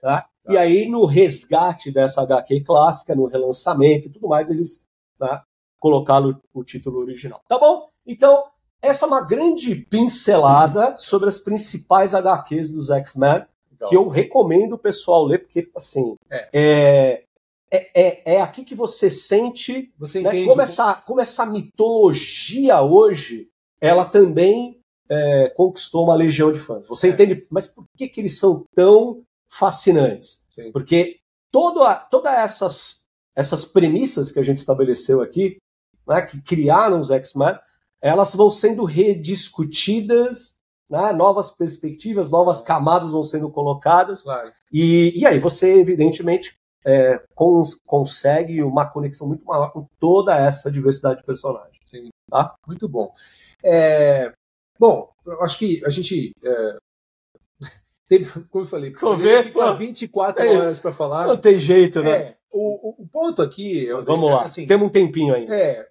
Speaker 2: Tá? Tá. E aí, no resgate dessa HQ clássica, no relançamento e tudo mais, eles tá, colocaram o título original. Tá bom? Então, essa é uma grande pincelada sobre as principais HQs dos X-Men, que eu recomendo o pessoal ler, porque, assim, é. é, é, é, é aqui que você sente
Speaker 1: você
Speaker 2: né, como, essa, como essa mitologia hoje, ela também é, conquistou uma legião de fãs. Você é. entende, mas por que, que eles são tão fascinantes?
Speaker 1: Sim.
Speaker 2: Porque todas toda essas, essas premissas que a gente estabeleceu aqui, né, que criaram os X-Men, elas vão sendo rediscutidas, né? novas perspectivas, novas camadas vão sendo colocadas.
Speaker 1: Claro.
Speaker 2: E, e aí você, evidentemente, é, cons consegue uma conexão muito maior com toda essa diversidade de personagens.
Speaker 1: Sim. Tá? Muito bom. É, bom, eu acho que a gente. É, como eu falei,
Speaker 2: poderia
Speaker 1: ficar 24 é, horas para falar.
Speaker 2: Não tem jeito, né?
Speaker 1: É, o, o, ponto aqui.
Speaker 2: Vamos lá, assim, temos um tempinho ainda.
Speaker 1: É,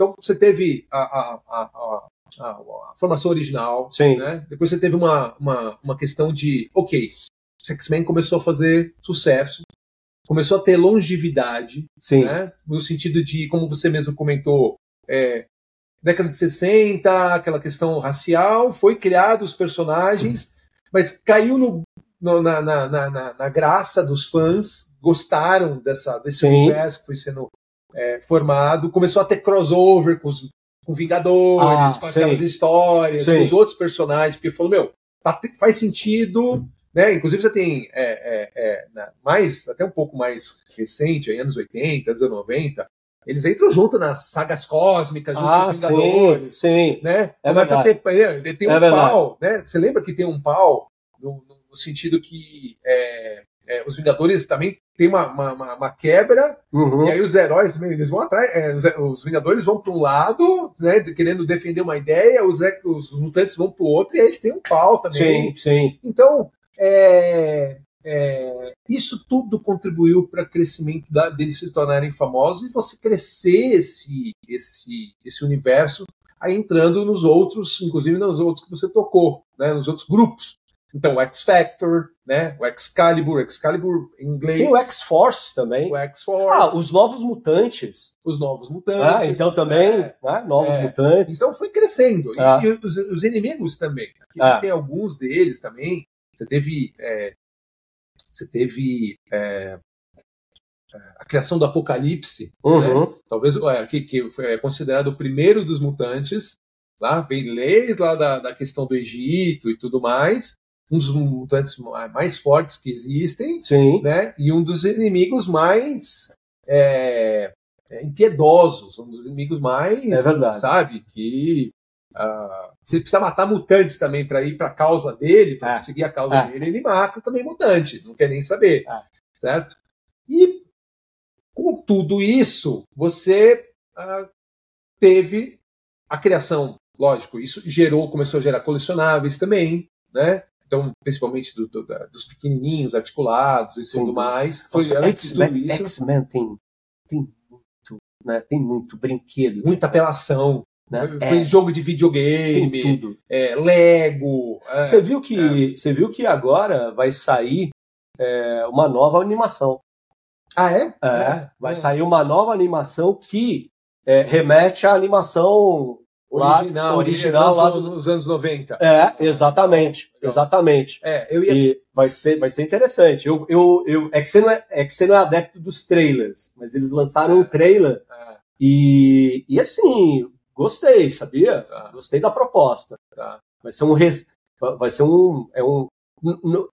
Speaker 1: então você teve a, a, a, a, formação original.
Speaker 2: Sim.
Speaker 1: Né? Depois você teve uma, uma, uma questão de, ok, o X-Men começou a fazer sucesso, começou a ter longevidade,
Speaker 2: Sim.
Speaker 1: Né? no sentido de, como você mesmo comentou, é, década de 60, aquela questão racial, foi criado os personagens, uhum. mas caiu no, no, na, na, na, na, graça dos fãs, gostaram dessa, desse Sim. universo que foi sendo é, formado, começou a ter crossover com os com Vingadores, ah, com aquelas histórias, com os outros personagens, porque falou, meu, tá, faz sentido, né? Inclusive você tem é, é, é, mais, até um pouco mais recente, aí, anos 80, anos 90, eles entram junto nas sagas cósmicas, junto
Speaker 2: ah, com os Vingadores,
Speaker 1: sim, sim. né?
Speaker 2: É Começa a ter,
Speaker 1: é, tem um pau, né? Você lembra que tem um pau no, no sentido que é, é, os Vingadores também tem uma, uma, uma quebra, uhum. e aí os heróis eles vão atrás, é, os, os, Vingadores vão para um lado, né, querendo defender uma ideia, os, os mutantes vão para o outro, e aí eles têm um pau também.
Speaker 2: Sim, sim.
Speaker 1: Então, é, é, isso tudo contribuiu para o crescimento da, deles se tornarem famosos e você crescer esse, esse, esse universo aí entrando nos outros, inclusive nos outros que você tocou, né, nos outros grupos. Então, o X Factor, né? O Excalibur, Excalibur em inglês.
Speaker 2: Tem o X-Force também.
Speaker 1: O X-Force.
Speaker 2: Ah, os Novos Mutantes.
Speaker 1: Os Novos Mutantes.
Speaker 2: Ah, então também, é, né? Novos é. Mutantes.
Speaker 1: Então foi crescendo. Ah. E, e os, os, inimigos também. Aqui ah. tem alguns deles também. Você teve. É, você teve. É, a criação do Apocalipse,
Speaker 2: uhum. né?
Speaker 1: talvez é, que, que foi considerado o primeiro dos mutantes, lá vem leis lá da, da questão do Egito e tudo mais, um dos mutantes mais fortes que existem,
Speaker 2: Sim.
Speaker 1: né? E um dos inimigos mais é, é, impiedosos, um dos inimigos mais,
Speaker 2: é verdade.
Speaker 1: sabe, que uh, se ele precisa matar mutante também para ir para a causa dele, para é. seguir a causa é. dele, ele mata também mutante, não quer nem saber,
Speaker 2: é.
Speaker 1: certo? E com tudo isso, você uh, teve a criação, lógico, isso gerou, começou a gerar colecionáveis também, né? Então principalmente do, do, dos pequenininhos, articulados e tudo mais.
Speaker 2: Foi X-Men tem, tem muito, né? Tem muito brinquedo,
Speaker 1: muita apelação. Né? É, jogo de videogame, é, Lego.
Speaker 2: É, você viu que é. você viu que agora vai sair é, uma nova animação.
Speaker 1: Ah é?
Speaker 2: É, vai sair uma nova animação que remete à animação
Speaker 1: original, original lá do... nos anos 90.
Speaker 2: É, exatamente, exatamente.
Speaker 1: É, eu ia...
Speaker 2: E vai ser, vai ser interessante. Eu, eu, eu, é, que você não é, é que você não é adepto dos trailers, mas eles lançaram é, um trailer é. e, e assim, gostei, sabia? Tá. Gostei da proposta.
Speaker 1: Tá.
Speaker 2: Vai ser um res, vai ser um é um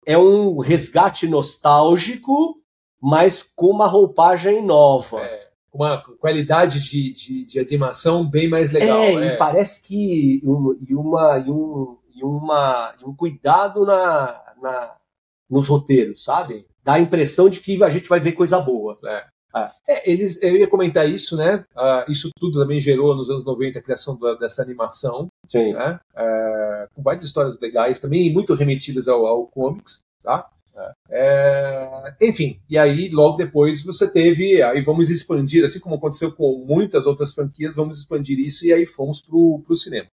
Speaker 2: é um resgate nostálgico, mas com uma roupagem nova.
Speaker 1: É uma qualidade de, de, de, animação bem mais legal.
Speaker 2: É, é. e parece que um, e uma, e um, e uma, e um cuidado na, na, nos roteiros, sabe? Dá a impressão de que a gente vai ver coisa boa.
Speaker 1: É. É. é eles, eu ia comentar isso, né? Uh, isso tudo também gerou nos anos 90 a criação da, dessa animação.
Speaker 2: Sim.
Speaker 1: Né? Uh, com várias histórias legais também, muito remetidas ao, ao comics, tá? É, enfim, e aí logo depois você teve, aí vamos expandir, assim como aconteceu com muitas outras franquias, vamos expandir isso e aí fomos pro, pro cinema,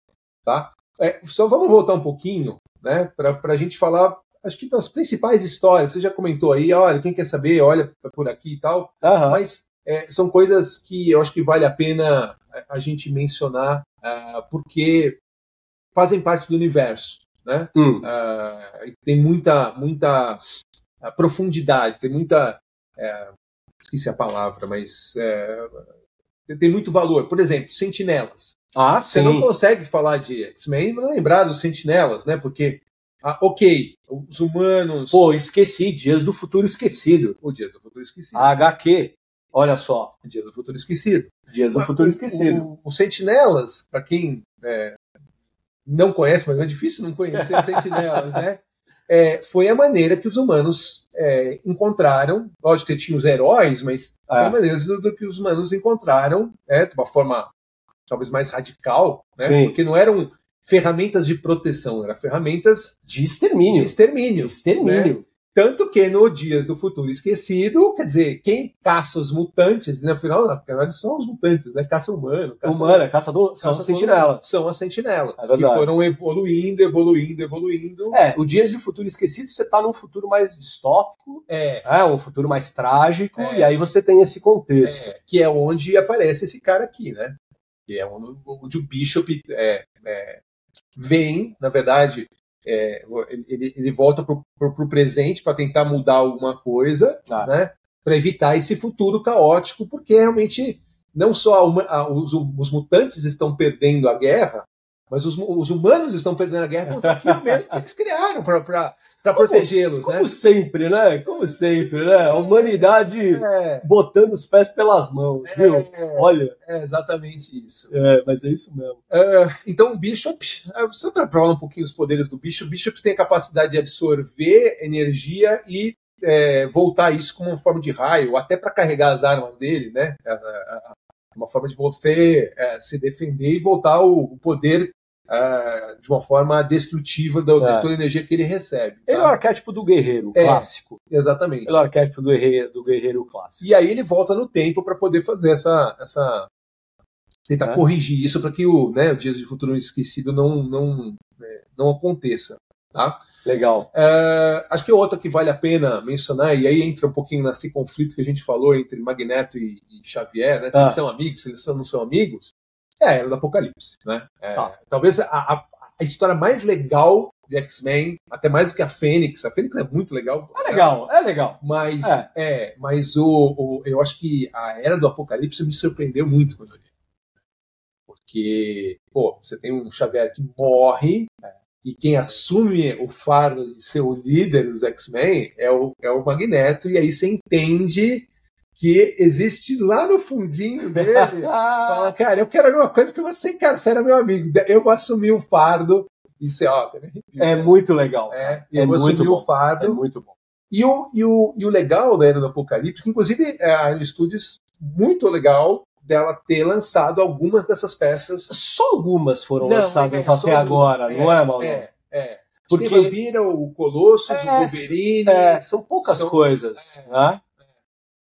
Speaker 1: tá? É, só vamos voltar um pouquinho, né, para a gente falar, acho que das principais histórias, você já comentou aí, olha, quem quer saber, olha por aqui e tal,
Speaker 2: uhum.
Speaker 1: mas é, são coisas que eu acho que vale a pena a gente mencionar, uh, porque fazem parte do universo, né?
Speaker 2: Hum.
Speaker 1: Uh, tem muita, muita ah, profundidade, tem muita. É, esqueci a palavra, mas é, tem muito valor. Por exemplo, sentinelas.
Speaker 2: Ah,
Speaker 1: Você não consegue falar de X-Men lembrar dos sentinelas, né? Porque, ah, ok, os humanos.
Speaker 2: Pô, esqueci, Dias do Futuro Esquecido.
Speaker 1: O Dias do Futuro Esquecido.
Speaker 2: A HQ. Olha só.
Speaker 1: Dias do Futuro Esquecido.
Speaker 2: Dias do Futuro Esquecido.
Speaker 1: Os Sentinelas, para quem é, não conhece, mas é difícil não conhecer os sentinelas, né? É, foi a maneira que os humanos é, encontraram. Lógico que tinha os heróis, mas foi a maneira do, do, que os humanos encontraram, né, de uma forma talvez mais radical, né? Sim. Porque não eram ferramentas de proteção, eram ferramentas
Speaker 2: de extermínio.
Speaker 1: De extermínio. De extermínio. Né? Tanto que no Dias do Futuro Esquecido, quer dizer, quem caça os mutantes, né, afinal, na verdade são os mutantes, né? Caça humano.
Speaker 2: Caça Humana, caça do, são caça as sentinelas.
Speaker 1: São as sentinelas, é que foram evoluindo, evoluindo, evoluindo.
Speaker 2: É, o Dias do Futuro Esquecido, você tá num futuro mais distópico, é, é um futuro mais trágico, é. e aí você tem esse contexto.
Speaker 1: É, que é onde aparece esse cara aqui, né? Que é onde, onde o Bishop é, é, vem, na verdade, é, ele, ele volta para o presente para tentar mudar alguma coisa, ah. né? Para evitar esse futuro caótico, porque realmente não só a, a, os, os, mutantes estão perdendo a guerra, mas os, os humanos estão perdendo a guerra contra aquilo mesmo que eles criaram para protegê-los,
Speaker 2: né? Como sempre, né? Como sempre, né? A humanidade é. botando os pés pelas mãos, é, viu? Olha.
Speaker 1: É exatamente isso.
Speaker 2: É, mas é isso mesmo.
Speaker 1: É, então, o Bishop, é, só para falar um pouquinho os poderes do Bishop, o Bishop tem a capacidade de absorver energia e é, voltar isso como uma forma de raio, até para carregar as armas dele, né? Uma forma de você é, se defender e voltar o, o poder uh, de uma forma destrutiva da, é. de toda a energia que ele recebe. Tá?
Speaker 2: Ele é o arquétipo do guerreiro é, clássico.
Speaker 1: Exatamente.
Speaker 2: Ele é o arquétipo do guerreiro, do guerreiro clássico.
Speaker 1: E aí ele volta no tempo para poder fazer essa. essa tentar é. corrigir isso para que o, né, o Dias de Futuro Esquecido não, não, é, não aconteça. Tá?
Speaker 2: Legal.
Speaker 1: Uh, acho que outra que vale a pena mencionar, e aí entra um pouquinho nesse conflito que a gente falou entre Magneto e, e Xavier, né? Se ah. eles são amigos, se eles não são amigos. É a Era do Apocalipse, né? É, tá. Talvez a, a, a, história mais legal de X-Men, até mais do que a Fênix. A Fênix é muito legal.
Speaker 2: É legal, é legal.
Speaker 1: Mas, é, é mas o, o, eu acho que a Era do Apocalipse me surpreendeu muito quando eu li. Porque, pô, você tem um Xavier que morre, é. e quem assume o fardo de ser o líder dos X-Men é o, é o Magneto, e aí você entende que existe lá no fundinho dele. fala, cara, eu quero a mesma coisa que você, cara, você era meu amigo. Eu vou assumir o fardo. Isso é, ó,
Speaker 2: é muito legal.
Speaker 1: É, eu é vou assumir bom. o fardo. É
Speaker 2: muito bom.
Speaker 1: E o, e o, e o legal da Era do Apocalipse, que inclusive é, a Alien Studios, muito legal dela ter lançado algumas dessas peças.
Speaker 2: Só algumas foram não, lançadas é, até agora, não é, Mauro?
Speaker 1: É, é. Porque Vampira, o Colossus, o é, Wolverine.
Speaker 2: É, são poucas são, coisas. É. Né?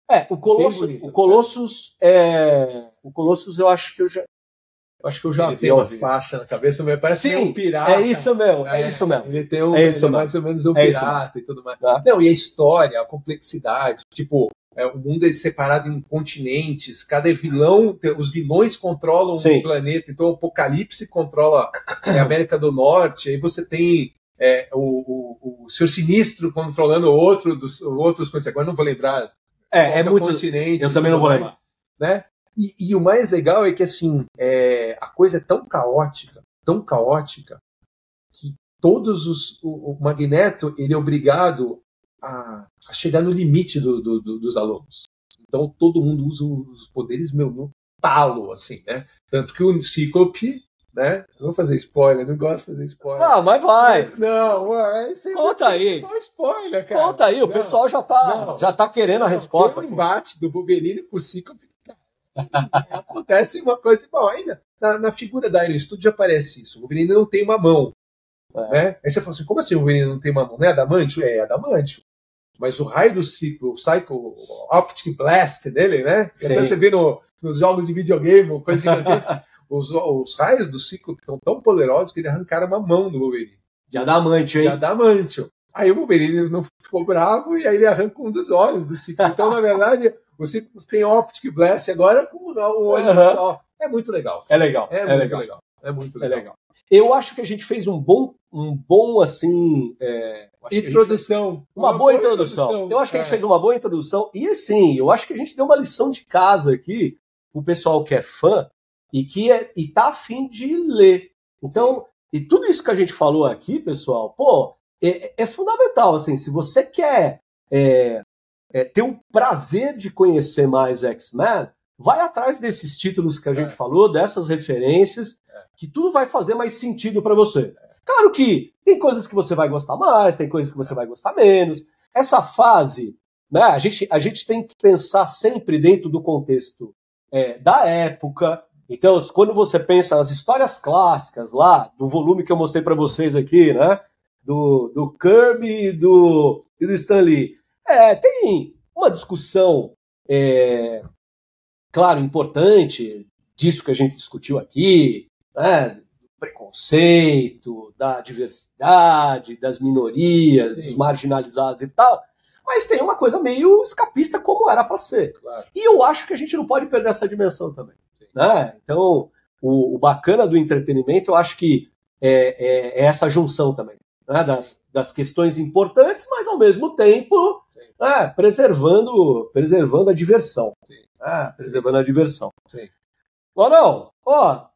Speaker 2: É, o Colossus, bonito, o Colossus é, o Colossus eu acho que eu já eu acho que eu já
Speaker 1: ele vi. Tem uma faixa na cabeça, mas parece
Speaker 2: Sim,
Speaker 1: um pirata.
Speaker 2: É isso mesmo, é, é isso mesmo.
Speaker 1: Ele tem um, é isso mais ou menos um é pirata e tudo mais. Tá. Não, e a história, a complexidade, tipo, é, o mundo é separado em continentes, cada vilão, os vilões controlam Sim. um planeta, então o Apocalipse controla a América do Norte, aí você tem é, o, o, o Senhor Sinistro controlando outro dos outros. Agora não vou lembrar
Speaker 2: é, é muito. Continente,
Speaker 1: eu também não vou lembrar. Né? E, e, o mais legal é que assim é, a coisa é tão caótica, tão caótica que todos os o, o Magneto ele é obrigado a, a chegar no limite do, do, do, dos alunos. Então todo mundo usa os poderes meu no talo assim, né? Tanto que o Cíclope né? Não vou fazer spoiler, não gosto de fazer spoiler.
Speaker 2: Não, mas vai. Mas,
Speaker 1: não, mas
Speaker 2: Conta aí.
Speaker 1: spoiler, cara.
Speaker 2: Conta aí, o não, pessoal já tá, já tá querendo a resposta.
Speaker 1: Tem um embate do Wolverine com o Cíclope. Acontece uma coisa. Bom, ainda na, na figura da Iron Studio aparece isso. O Wolverine não tem uma mão. É. Né? Aí você fala assim: como assim o Wolverine não tem uma mão? Não é adamantio? É adamantio. Mas o raio do ciclo, o Psycho Optic Blast dele, né? Até você vê no, nos jogos de videogame, coisa gigantesca. os, os raios do ciclo estão tão poderosos que ele arrancaram uma mão do Wolverine.
Speaker 2: De adamantio, hein?
Speaker 1: De adamantio. Aí o Wolverine não ficou bravo e aí ele arranca um dos olhos do ciclo. Então, na verdade, o ciclo tem Optic Blast agora com o olho uhum. só. É muito legal.
Speaker 2: É legal.
Speaker 1: É, é muito legal. legal. É muito legal. É legal.
Speaker 2: Eu acho que a gente fez um bom, um bom assim. É,
Speaker 1: introdução.
Speaker 2: Fez... Uma, uma, boa, boa introdução. introdução. Eu acho que a gente é. fez uma boa introdução. E assim, eu acho que a gente deu uma lição de casa aqui, o pessoal que é fã, e que é, e tá afim de ler. Então, e tudo isso que a gente falou aqui, pessoal, pô, é, é fundamental. Assim, se você quer é, é, ter o prazer de conhecer mais X-Men, vai atrás desses títulos que a gente é. falou, dessas referências, é. que tudo vai fazer mais sentido para você. Claro que tem coisas que você vai gostar mais, tem coisas que você vai gostar menos. Essa fase, né, a, gente, a gente tem que pensar sempre dentro do contexto é, da época, Então, quando você pensa nas histórias clássicas lá, do volume que eu mostrei para vocês aqui, né? Do, do Kirby e do, e do Stan Lee, é, tem uma discussão, é, claro, importante, disso que a gente discutiu aqui, né? Do preconceito, da diversidade, das minorias, Sim. dos marginalizados e tal mas tem uma coisa meio escapista como era para ser. Claro. E eu acho que a gente não pode perder essa dimensão também. Né? Então, o, o, bacana do entretenimento, eu acho que é, é, é essa junção também. Né? Das, das questões importantes, mas ao mesmo tempo né? preservando, preservando a diversão. Né? Preservando a diversão. Sim. não, ó,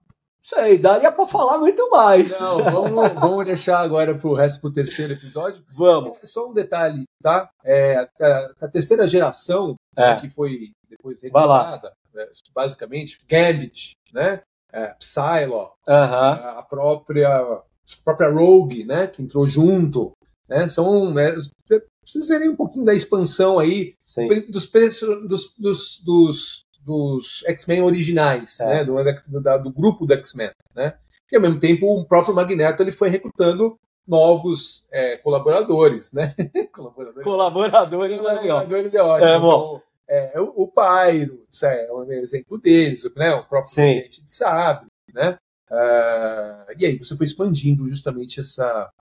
Speaker 2: Sei, daria para falar muito mais.
Speaker 1: Não, vamos, vamos deixar agora para o resto pro terceiro episódio.
Speaker 2: Vamos.
Speaker 1: É só um detalhe, tá? É, a, a terceira geração, é. que foi depois
Speaker 2: revelada,
Speaker 1: né, basicamente, Gambit, né? É, Psylocke,
Speaker 2: uh -huh.
Speaker 1: a própria, a própria Rogue, né? Que entrou junto. Né? São. Né, precisa um pouquinho da expansão aí dos, dos, dos, dos dos X-Men originais, é. né, do, do, do, grupo do X-Men, né? E ao mesmo tempo o próprio Magneto ele foi recrutando novos é, colaboradores, né?
Speaker 2: colaboradores. Colaboradores,
Speaker 1: colaboradores é ótimo. É, bom. Então, é, o, o Pyro, é um exemplo deles, né? O próprio cliente de Sabre, né? Uh, e aí você foi expandindo justamente essa.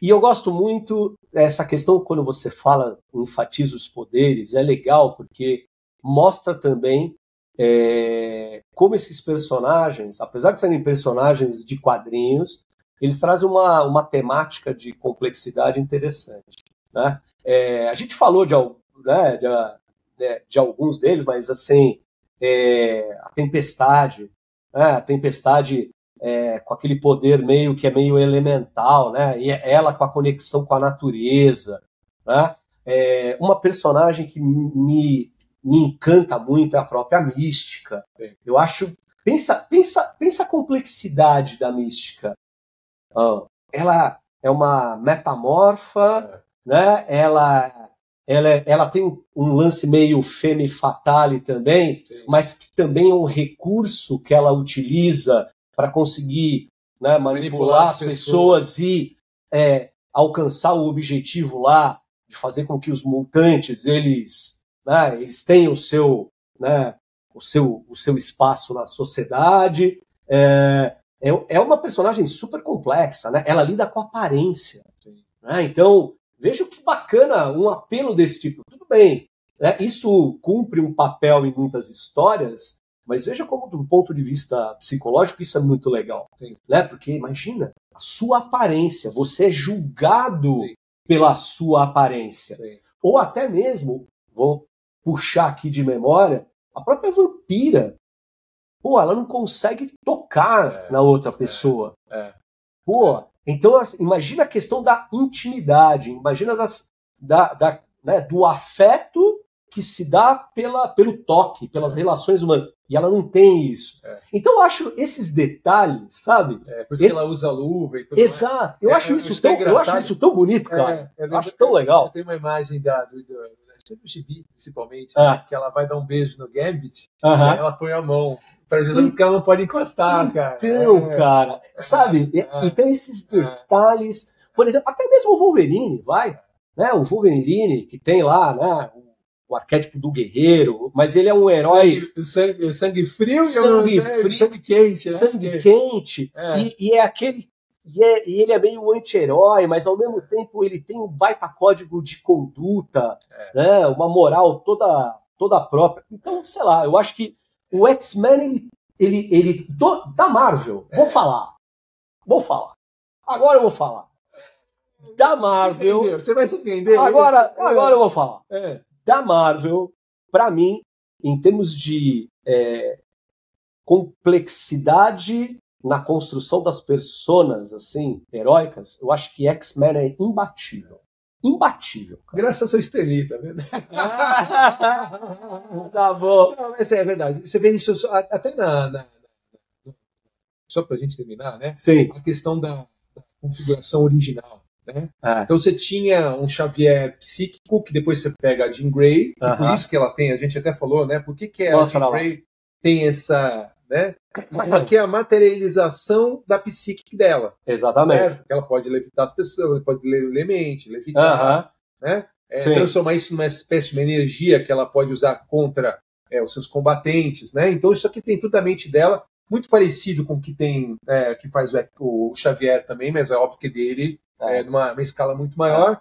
Speaker 2: E eu gosto muito essa questão quando você fala, enfatiza os poderes, é legal porque mostra também é, como esses personagens, apesar de serem personagens de quadrinhos, eles trazem uma, uma temática de complexidade interessante. Né? É, a gente falou de, né, de, né, de, alguns deles, mas assim, é, a Tempestade, né, a Tempestade é, com aquele poder meio que é meio elemental, né, e ela com a conexão com a natureza, né, é, uma personagem que me me encanta muito é a própria mística. Eu acho. Pensa, pensa, pensa a complexidade da mística. Ela é uma metamorfa, é. né? Ela, ela, ela tem um lance meio femme fatale também, Sim. mas que também é um recurso que ela utiliza para conseguir né, manipular, manipular, as pessoas, pessoas e é, alcançar o objetivo lá de fazer com que os mutantes eles né, eles têm o seu, né, o seu, o seu espaço na sociedade. É, é, é uma personagem super complexa, né? Ela lida com aparência. Né? Então, veja que bacana um apelo desse tipo. Tudo bem, né? isso cumpre um papel em muitas histórias, mas veja como, do ponto de vista psicológico, isso é muito legal. Sim. Né? Porque imagina, a sua aparência, você é julgado Sim. pela sua aparência. Sim. Ou até mesmo, vou puxar aqui de memória, a própria vampira. Pô, ela não consegue tocar é, na outra é, pessoa.
Speaker 1: É, é,
Speaker 2: Pô, então assim, imagina a questão da intimidade, imagina das, da, da, né, do afeto que se dá pela, pelo toque, pelas relações humanas. E ela não tem isso. É. Então eu acho esses detalhes, sabe?
Speaker 1: É, por isso Esse... que ela usa luva e tudo
Speaker 2: Exato. Eu, é, acho isso tão, eu acho isso tão bonito, cara. É, eu acho tão legal.
Speaker 1: Tem uma imagem da, do, do no gibi, principalmente, ah. né, que ela vai dar um beijo no Gambit, uh e ela põe a mão justamente porque ela não pode encostar, cara.
Speaker 2: Então, é. cara, sabe? É. Então esses é. detalhes, por exemplo, até mesmo o Wolverine, vai, né? O Wolverine que tem lá, né? O arquétipo do guerreiro, mas ele é um herói.
Speaker 1: Sangue, sangue, sangue frio
Speaker 2: sangue, e frio,
Speaker 1: sangue quente. Né?
Speaker 2: Sangue quente. É. E, e, é aquele e, é, e ele é meio anti-herói, mas ao mesmo tempo ele tem um baita código de conduta, é. né? uma moral toda, toda própria. Então, sei lá, eu acho que o X-Men, ele, ele, ele do, da Marvel, é. vou falar. Vou falar. Agora eu vou falar. Da Marvel.
Speaker 1: Você vai se entender?
Speaker 2: Agora, agora eu vou falar. É. Da Marvel, para mim, em termos de é, complexidade na construção das personas, assim, heróicas, eu acho que X-Men é imbatível. Imbatível.
Speaker 1: Cara. Graças ao seu Estelita, né?
Speaker 2: tá bom.
Speaker 1: Não, mas é verdade. Você vê isso até na. na, só para a gente terminar, né?
Speaker 2: Sim.
Speaker 1: A questão da, da configuração original. Né? É. Então você tinha um Xavier psíquico, que depois você pega a Jean Grey, que uh -huh. por isso que ela tem, a gente até falou, né? Por que, que a Jean Grey tem essa né? Que é a materialização da psique dela.
Speaker 2: Exatamente. Certo?
Speaker 1: Ela pode levitar as pessoas, pode ler mente, levitar, uh -huh. né? É, transformar isso numa espécie de uma energia que ela pode usar contra é, os seus combatentes, né? Então isso aqui tem tudo a mente dela, muito parecido com o que tem, é, que faz o, o, Xavier também, mas é óbvio que dele é, é numa escala muito maior.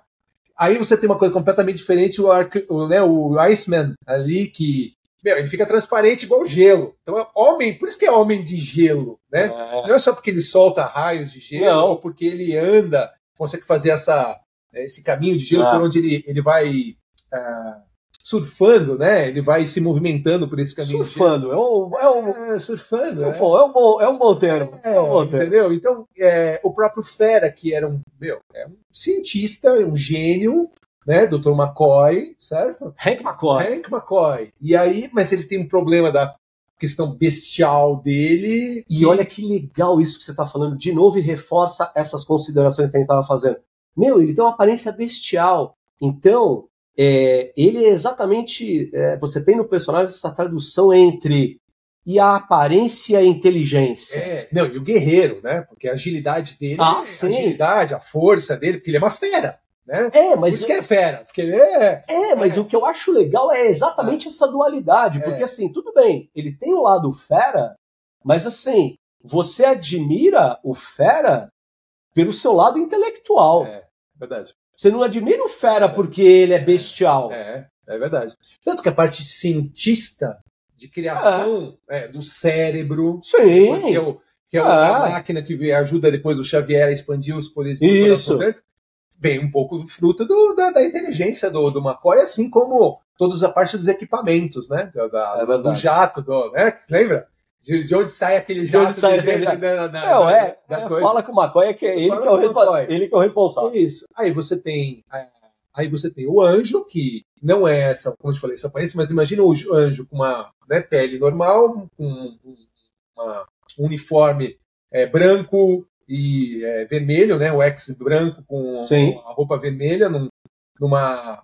Speaker 1: Aí você tem uma coisa completamente diferente, o, o, né, o Iceman ali, que meu, ele fica transparente igual gelo. Então é homem, por isso que é homem de gelo, né? É. Não é só porque ele solta raios de gelo, Não. ou porque ele anda, consegue fazer essa, esse caminho de gelo ah. por onde ele, ele vai uh, surfando, né? Ele vai se movimentando por esse caminho.
Speaker 2: Surfando, é um, é um
Speaker 1: é, surfando,
Speaker 2: é. é um bom, é um bom termo.
Speaker 1: É, é um bom termo. Entendeu? Então, é, o próprio Fera, que era um, meu, é um cientista, um gênio, né? Dr. McCoy, certo?
Speaker 2: Hank McCoy.
Speaker 1: Hank McCoy. E aí, mas ele tem um problema da questão bestial dele.
Speaker 2: E olha que legal isso que você está falando de novo e reforça essas considerações que a gente estava fazendo. Meu, ele tem uma aparência bestial. Então, é, ele é exatamente. É, você tem no personagem essa tradução entre e a aparência e a inteligência.
Speaker 1: É, não, e o guerreiro, né? Porque a agilidade dele,
Speaker 2: ah, a
Speaker 1: agilidade, a força dele, porque ele é uma fera. Né?
Speaker 2: É, mas.
Speaker 1: Por isso que é fera, porque ele é.
Speaker 2: É, mas é. o que eu acho legal é exatamente é. essa dualidade. Porque, é. assim, tudo bem, ele tem o lado fera, mas, assim, você admira o fera pelo seu lado intelectual.
Speaker 1: É, verdade.
Speaker 2: Você não admira o fera porque ele é bestial.
Speaker 1: É, é verdade. Tanto que a parte cientista de criação é. É, do cérebro,
Speaker 2: Sim.
Speaker 1: que é, o, que é a máquina que ajuda depois o Xavier a expandir os poderes
Speaker 2: Isso.
Speaker 1: Vem um pouco fruto do, da, da, inteligência do, do McCoy, assim como toda a parte dos equipamentos, né? Da,
Speaker 2: é
Speaker 1: do jato, do, né? Lembra? De, de onde sai aquele jato?
Speaker 2: sai de, de, da, da, não, é, é fala com o McCoy é que é ele que é, o responsável, ele que é o responsável.
Speaker 1: Isso. Aí você tem aí você tem o anjo que não é essa, como eu te falei, essa aparência, mas imagina o anjo com uma né, pele normal, com um uniforme é, branco e é, vermelho, né? O X branco com
Speaker 2: Sim.
Speaker 1: a roupa vermelha, num, numa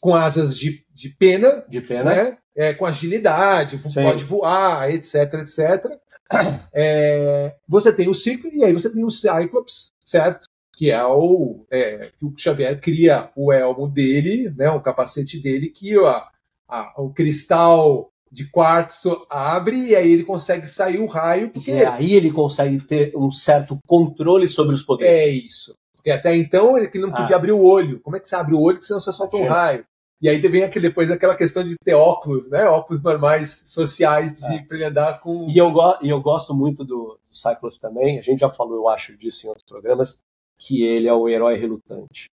Speaker 1: com asas de, de pena,
Speaker 2: de pena.
Speaker 1: Né? é, com agilidade, Sim. pode voar, etc, etc. É, você tem o Ciclo e aí você tem o Cyclops, certo? Que é o é, que o Xavier cria o elmo dele, né, o capacete dele, que a, a, o cristal de quartzo abre e aí ele consegue sair o raio. Porque... E
Speaker 2: aí ele consegue ter um certo controle sobre os poderes.
Speaker 1: É isso. Porque até então ele não podia ah. abrir o olho. Como é que você abre o olho que senão você solta um raio? E aí vem aquele, depois aquela questão de ter óculos, né? Óculos normais, sociais, de é. andar com.
Speaker 2: E eu, go e eu gosto muito do, do Cyclops também, a gente já falou, eu acho, disso em outros programas, que ele é o herói relutante.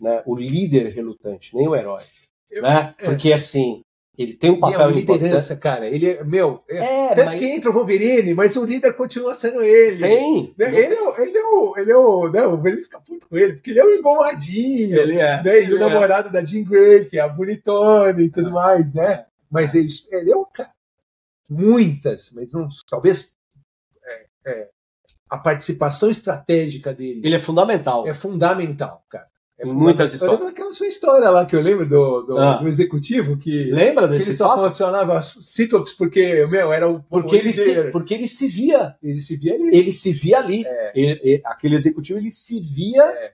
Speaker 2: Né? O líder relutante, nem o herói. Eu, né? É. Porque assim, ele tem um papel é uma
Speaker 1: liderança, cara. Ele é, meu,
Speaker 2: é, é
Speaker 1: tanto mas... que entra o Wolverine, mas o líder continua sendo ele.
Speaker 2: Sim.
Speaker 1: Né? Ele, é, ele é o. Ele é o. Né? O Wolverine fica puto com ele, porque ele é o emboladinho.
Speaker 2: Ele é.
Speaker 1: Né? E o é. namorado da Jean Grey, que é a bonitona e tudo mais, né? Mas ele, ele é um cara. Muitas, mas não, talvez é, é, a participação estratégica dele.
Speaker 2: Ele é fundamental.
Speaker 1: É fundamental, cara.
Speaker 2: É muitas histórias.
Speaker 1: Eu aquela sua história lá que eu lembro do, do, ah. do executivo que.
Speaker 2: Lembra desse
Speaker 1: que ele só funcionava Ciclops porque, meu, era o.
Speaker 2: Porque, ele se, porque ele se via.
Speaker 1: Ele se via ali.
Speaker 2: Ele se via ali. É. Ele, ele, aquele executivo ele se via é.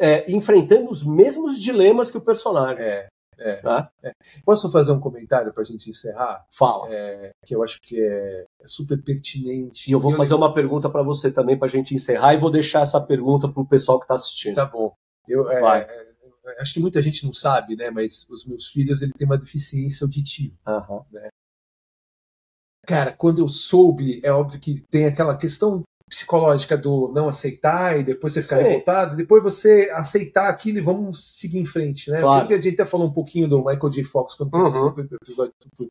Speaker 2: É, enfrentando os mesmos dilemas que o personagem.
Speaker 1: É. É, tá? é. Posso fazer um comentário para a gente encerrar?
Speaker 2: Fala.
Speaker 1: É, que eu acho que é, é super pertinente.
Speaker 2: E eu vou fazer uma pergunta para você também para a gente encerrar e vou deixar essa pergunta para o pessoal que está assistindo.
Speaker 1: Tá bom. Eu, é, é, acho que muita gente não sabe, né? Mas os meus filhos ele tem uma deficiência auditiva.
Speaker 2: Uhum.
Speaker 1: Né? Cara, quando eu soube, é óbvio que tem aquela questão psicológica do não aceitar e depois você ficar Sim. revoltado, depois você aceitar aquilo e vamos seguir em frente, né?
Speaker 2: Claro.
Speaker 1: Porque a gente até falou um pouquinho do Michael J. Fox quando
Speaker 2: uhum.
Speaker 1: foi episódio tudo.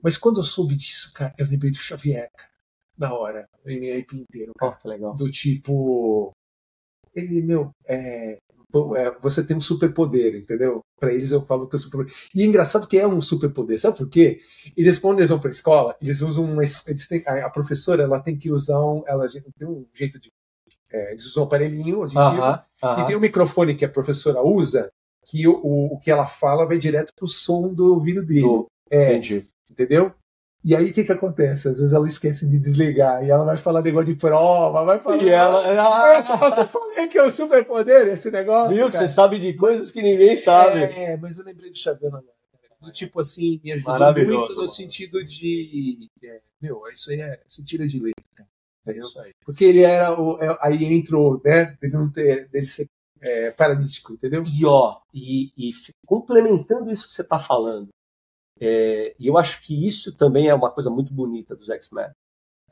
Speaker 1: Mas quando eu soube disso, cara, eu lembrei do Xavier, cara, na hora, o MIP inteiro,
Speaker 2: cara, oh, legal.
Speaker 1: do tipo, ele, meu, é, é, você tem um superpoder, entendeu? Para eles eu falo que é um superpoder. E é engraçado que é um superpoder, sabe por quê? Eles, quando eles vão para a escola, eles usam uma. Eles têm, a, professora ela tem que usar um. Ela tem um jeito de. É, eles usam um aparelhinho auditivo uh -huh, uh -huh. e tem um microfone que a professora usa que o, o, o que ela fala vai direto pro som do ouvido dele. Do,
Speaker 2: é, entendi.
Speaker 1: Entendeu? E aí o que que acontece? Às vezes ela esquece de desligar e ela vai falar negócio de prova, vai falar.
Speaker 2: E ela.
Speaker 1: ela... Eu falei que é o superpoder esse negócio.
Speaker 2: Viu? Você sabe de coisas que ninguém sabe.
Speaker 1: É, mas eu lembrei do Xavier agora. Do tipo assim, me ajudou muito no sentido de. É, meu, isso aí é. Se tira de letra. É isso aí. Porque ele era o. É, aí entrou, né? Dele não ter. dele ser é, paralítico, entendeu?
Speaker 2: E ó, e, e complementando isso que você está falando, é, e eu acho que isso também é uma coisa muito bonita dos X-Men.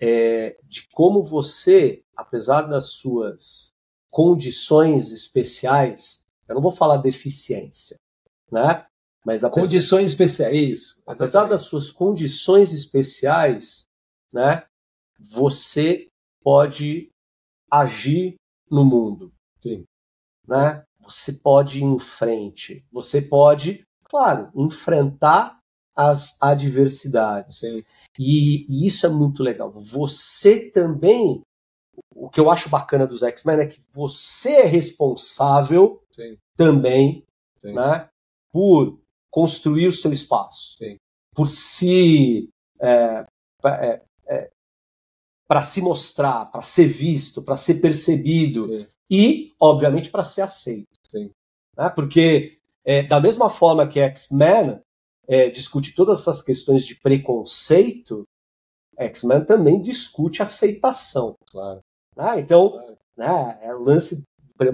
Speaker 2: É, de como você, apesar das suas condições especiais, eu não vou falar deficiência, né?
Speaker 1: Mas apesar, condições especiais, isso.
Speaker 2: Apesar das suas condições especiais, né? Você pode agir no mundo,
Speaker 1: Sim.
Speaker 2: né? Você pode ir em frente, você pode, claro, enfrentar as adversidades.
Speaker 1: E,
Speaker 2: e, isso é muito legal. Você também, o que eu acho bacana dos X-Men é que você é responsável
Speaker 1: Sim.
Speaker 2: também
Speaker 1: Sim.
Speaker 2: Né, por construir o seu espaço,
Speaker 1: Sim.
Speaker 2: por se é, é, é, para se mostrar, para ser visto, para ser percebido
Speaker 1: Sim.
Speaker 2: e, obviamente, para ser aceito.
Speaker 1: Sim.
Speaker 2: Né? Porque é, da mesma forma que X-Men é, discute todas essas questões de preconceito, X-Men também discute aceitação.
Speaker 1: Claro.
Speaker 2: Né? Então,
Speaker 1: claro.
Speaker 2: Né, é o lance,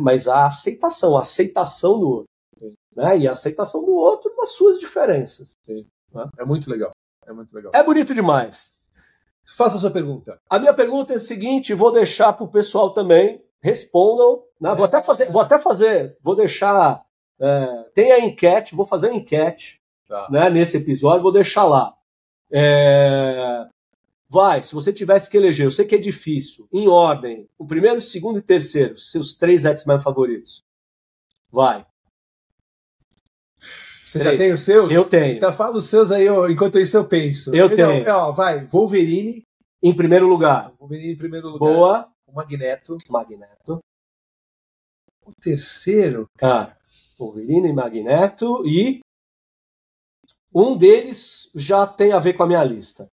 Speaker 2: mas a aceitação, a aceitação do outro. Né? E a aceitação do outro nas suas diferenças.
Speaker 1: Né? É muito legal. É muito legal.
Speaker 2: É bonito demais.
Speaker 1: Faça a sua pergunta.
Speaker 2: A minha pergunta é a seguinte, vou deixar para o pessoal também, respondam. Né? Vou até fazer, vou até fazer, vou deixar. É, tem a enquete, vou fazer a enquete
Speaker 1: Tá.
Speaker 2: né, nesse episódio, vou deixar lá. É... Vai, se você tivesse que eleger, eu sei que é difícil, em ordem, o primeiro, o segundo e terceiro, seus três X-Men favoritos. Vai.
Speaker 1: Você já tem os seus?
Speaker 2: Eu tenho.
Speaker 1: Então fala os seus aí, ó, enquanto isso eu penso.
Speaker 2: Eu tenho.
Speaker 1: Ó, vai, Wolverine.
Speaker 2: Em primeiro lugar.
Speaker 1: Wolverine em primeiro lugar.
Speaker 2: Boa.
Speaker 1: O Magneto.
Speaker 2: Magneto.
Speaker 1: O terceiro.
Speaker 2: Cara, Wolverine e Magneto e um deles já tem a ver com a minha lista.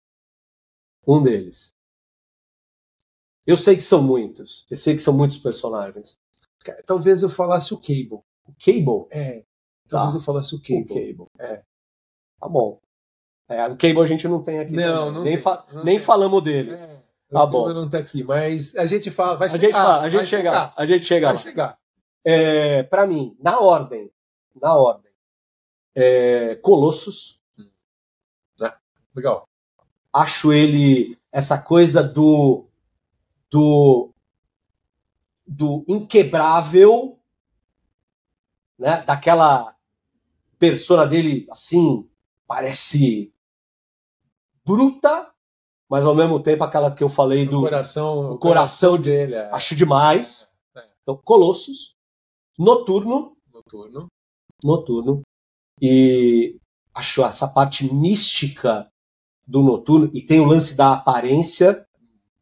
Speaker 2: Um deles. Eu sei que são muitos. Eu sei que são muitos personagens.
Speaker 1: Talvez eu falasse o Cable.
Speaker 2: O Cable?
Speaker 1: É. Talvez
Speaker 2: Tá.
Speaker 1: eu falasse o Cable.
Speaker 2: O Cable.
Speaker 1: É.
Speaker 2: Tá bom. É, o Cable a gente não tem aqui.
Speaker 1: Não,
Speaker 2: também.
Speaker 1: não
Speaker 2: nem
Speaker 1: tem,
Speaker 2: fa-
Speaker 1: não
Speaker 2: nem
Speaker 1: tem.
Speaker 2: falamos dele.
Speaker 1: É.
Speaker 2: Tá
Speaker 1: o
Speaker 2: bom.
Speaker 1: Cable não tá aqui, mas a gente fala. Vai
Speaker 2: A
Speaker 1: chegar.
Speaker 2: gente, fala, a gente
Speaker 1: vai
Speaker 2: chega,
Speaker 1: chegar.
Speaker 2: a gente chega
Speaker 1: Vai
Speaker 2: lá.
Speaker 1: chegar.
Speaker 2: É, para mim, na ordem, na ordem, é, Colossus,
Speaker 1: Legal.
Speaker 2: acho ele essa coisa do do do inquebrável, né? Daquela persona dele assim parece bruta, mas ao mesmo tempo aquela que eu falei
Speaker 1: O
Speaker 2: do
Speaker 1: coração,
Speaker 2: o coração
Speaker 1: dele é
Speaker 2: acho demais.
Speaker 1: É.
Speaker 2: Então Colossus, Noturno,
Speaker 1: noturno.
Speaker 2: Noturno e acho essa parte mística do Noturno e tem o lance da aparência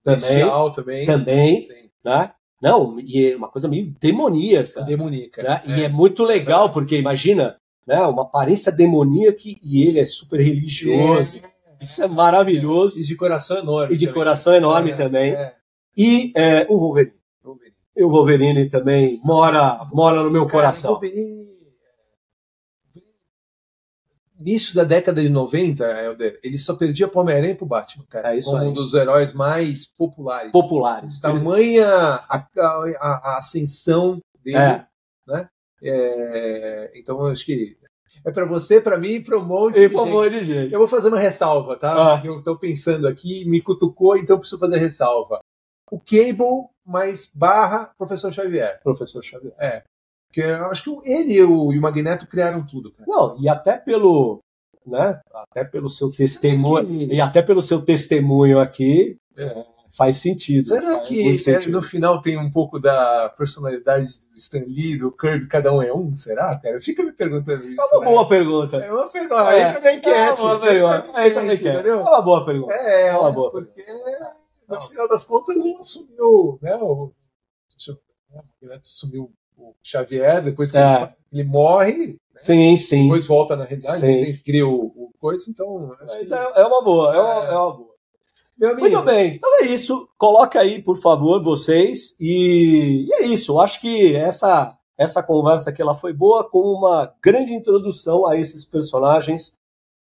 Speaker 2: também,
Speaker 1: Bestial também.
Speaker 2: também,
Speaker 1: Sim.
Speaker 2: né? Não, e é uma coisa meio demoníaca,
Speaker 1: Demoníaca.
Speaker 2: né? E é muito legal porque imagina, né, uma aparência demoníaca e ele é super religioso. Isso é maravilhoso
Speaker 1: E de coração enorme.
Speaker 2: e de
Speaker 1: também.
Speaker 2: coração enorme
Speaker 1: É,
Speaker 2: também.
Speaker 1: é.
Speaker 2: E é, o Wolverine.
Speaker 1: Wolverine.
Speaker 2: E o Wolverine também mora, mora no meu
Speaker 1: Cara,
Speaker 2: coração.
Speaker 1: Wolverine- Início da década de 90, Helder, ele só perdia pro Homem-Aranha e pro Batman, cara.
Speaker 2: É isso
Speaker 1: como
Speaker 2: aí.
Speaker 1: um dos heróis mais populares.
Speaker 2: Populares.
Speaker 1: Tamanha a, a- a ascensão dele.
Speaker 2: É.
Speaker 1: É, então, acho que é para você, para mim e para um monte de gente.
Speaker 2: amor de gente.
Speaker 1: Eu vou fazer uma ressalva, tá?
Speaker 2: Ah.
Speaker 1: Eu estou pensando aqui, me cutucou, então eu preciso fazer ressalva. O Cable mais barra Professor Xavier.
Speaker 2: Professor Xavier.
Speaker 1: Porque eu acho que ele e o, e o Magneto criaram tudo, cara.
Speaker 2: Não, e até pelo, né, até pelo seu testemunho,
Speaker 1: que-
Speaker 2: e até pelo seu testemunho aqui,
Speaker 1: É.
Speaker 2: faz sentido.
Speaker 1: Será
Speaker 2: faz
Speaker 1: que é,
Speaker 2: sentido.
Speaker 1: no final tem um pouco da personalidade do Stan Lee, do Kirby, cada um é um? Será, cara? Fica me perguntando isso.
Speaker 2: É uma
Speaker 1: né?
Speaker 2: boa pergunta.
Speaker 1: É uma pergunta.
Speaker 2: É.
Speaker 1: Entra na enquete.
Speaker 2: É uma boa pergunta. Na enquete. É uma boa pergunta.
Speaker 1: É,
Speaker 2: É uma boa
Speaker 1: porque no final das contas um assumiu, né? O, deixa eu- né, o Magneto assumiu o Xavier, depois que é. ele, ele, morre. Né?
Speaker 2: Sim, sim.
Speaker 1: Depois volta na realidade, sim. a gente cria o, o coisa, então.
Speaker 2: Mas que... é, é, uma boa, é, uma, é uma boa. Muito bem, então é isso. Coloca aí, por favor, vocês. E, e é isso. Eu acho que essa essa conversa aqui ela foi boa, com uma grande introdução a esses personagens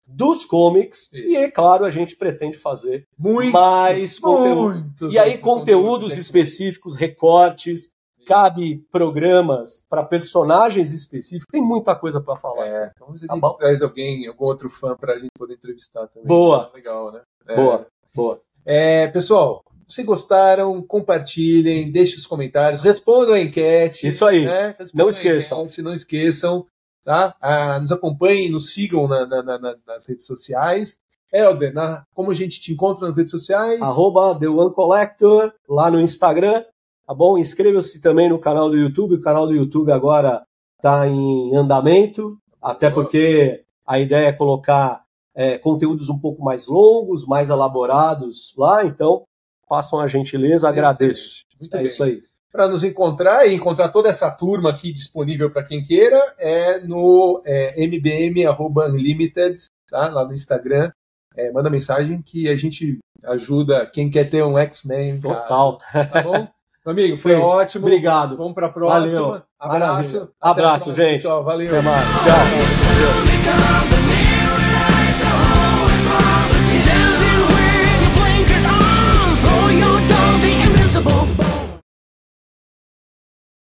Speaker 2: dos comics. Isso. E, é claro, a gente pretende fazer muitos, mais conteúdo. E aí, conteúdos específicos, recortes, cabe programas para personagens específicos, tem muita coisa para falar.
Speaker 1: É, vamos ver se tá a gente bom? traz alguém, algum outro fã para a gente poder entrevistar também.
Speaker 2: Boa.
Speaker 1: É legal, né? É.
Speaker 2: Boa, boa.
Speaker 1: É, pessoal, se gostaram, compartilhem, deixem os comentários, respondam a enquete.
Speaker 2: Isso aí. Né? Não esqueçam.
Speaker 1: Enquete, não esqueçam. Tá? Ah, nos acompanhem, nos sigam na, na, na, nas redes sociais. Helder, na, como a gente te encontra nas redes sociais?
Speaker 2: Arroba The One Collector, lá no Instagram. Tá bom? Inscreva-se também no canal do YouTube. O canal do YouTube agora está em andamento, até porque a ideia é colocar é, conteúdos um pouco mais longos, mais elaborados lá. Então, façam a gentileza, agradeço. Muito é bem. isso aí.
Speaker 1: Para nos encontrar e encontrar toda essa turma aqui disponível para quem queira, é no é, mbm.unlimited, tá? lá no Instagram. É, manda mensagem que a gente ajuda quem quer ter um X-Men.
Speaker 2: Total.
Speaker 1: Caso, tá bom? Meu amigo, foi, foi ótimo.
Speaker 2: Obrigado.
Speaker 1: Vamos para a próxima.
Speaker 2: Valeu. Abraço. Abraço, próxima, gente.
Speaker 1: Pessoal. Valeu.
Speaker 2: Até mais. Tchau.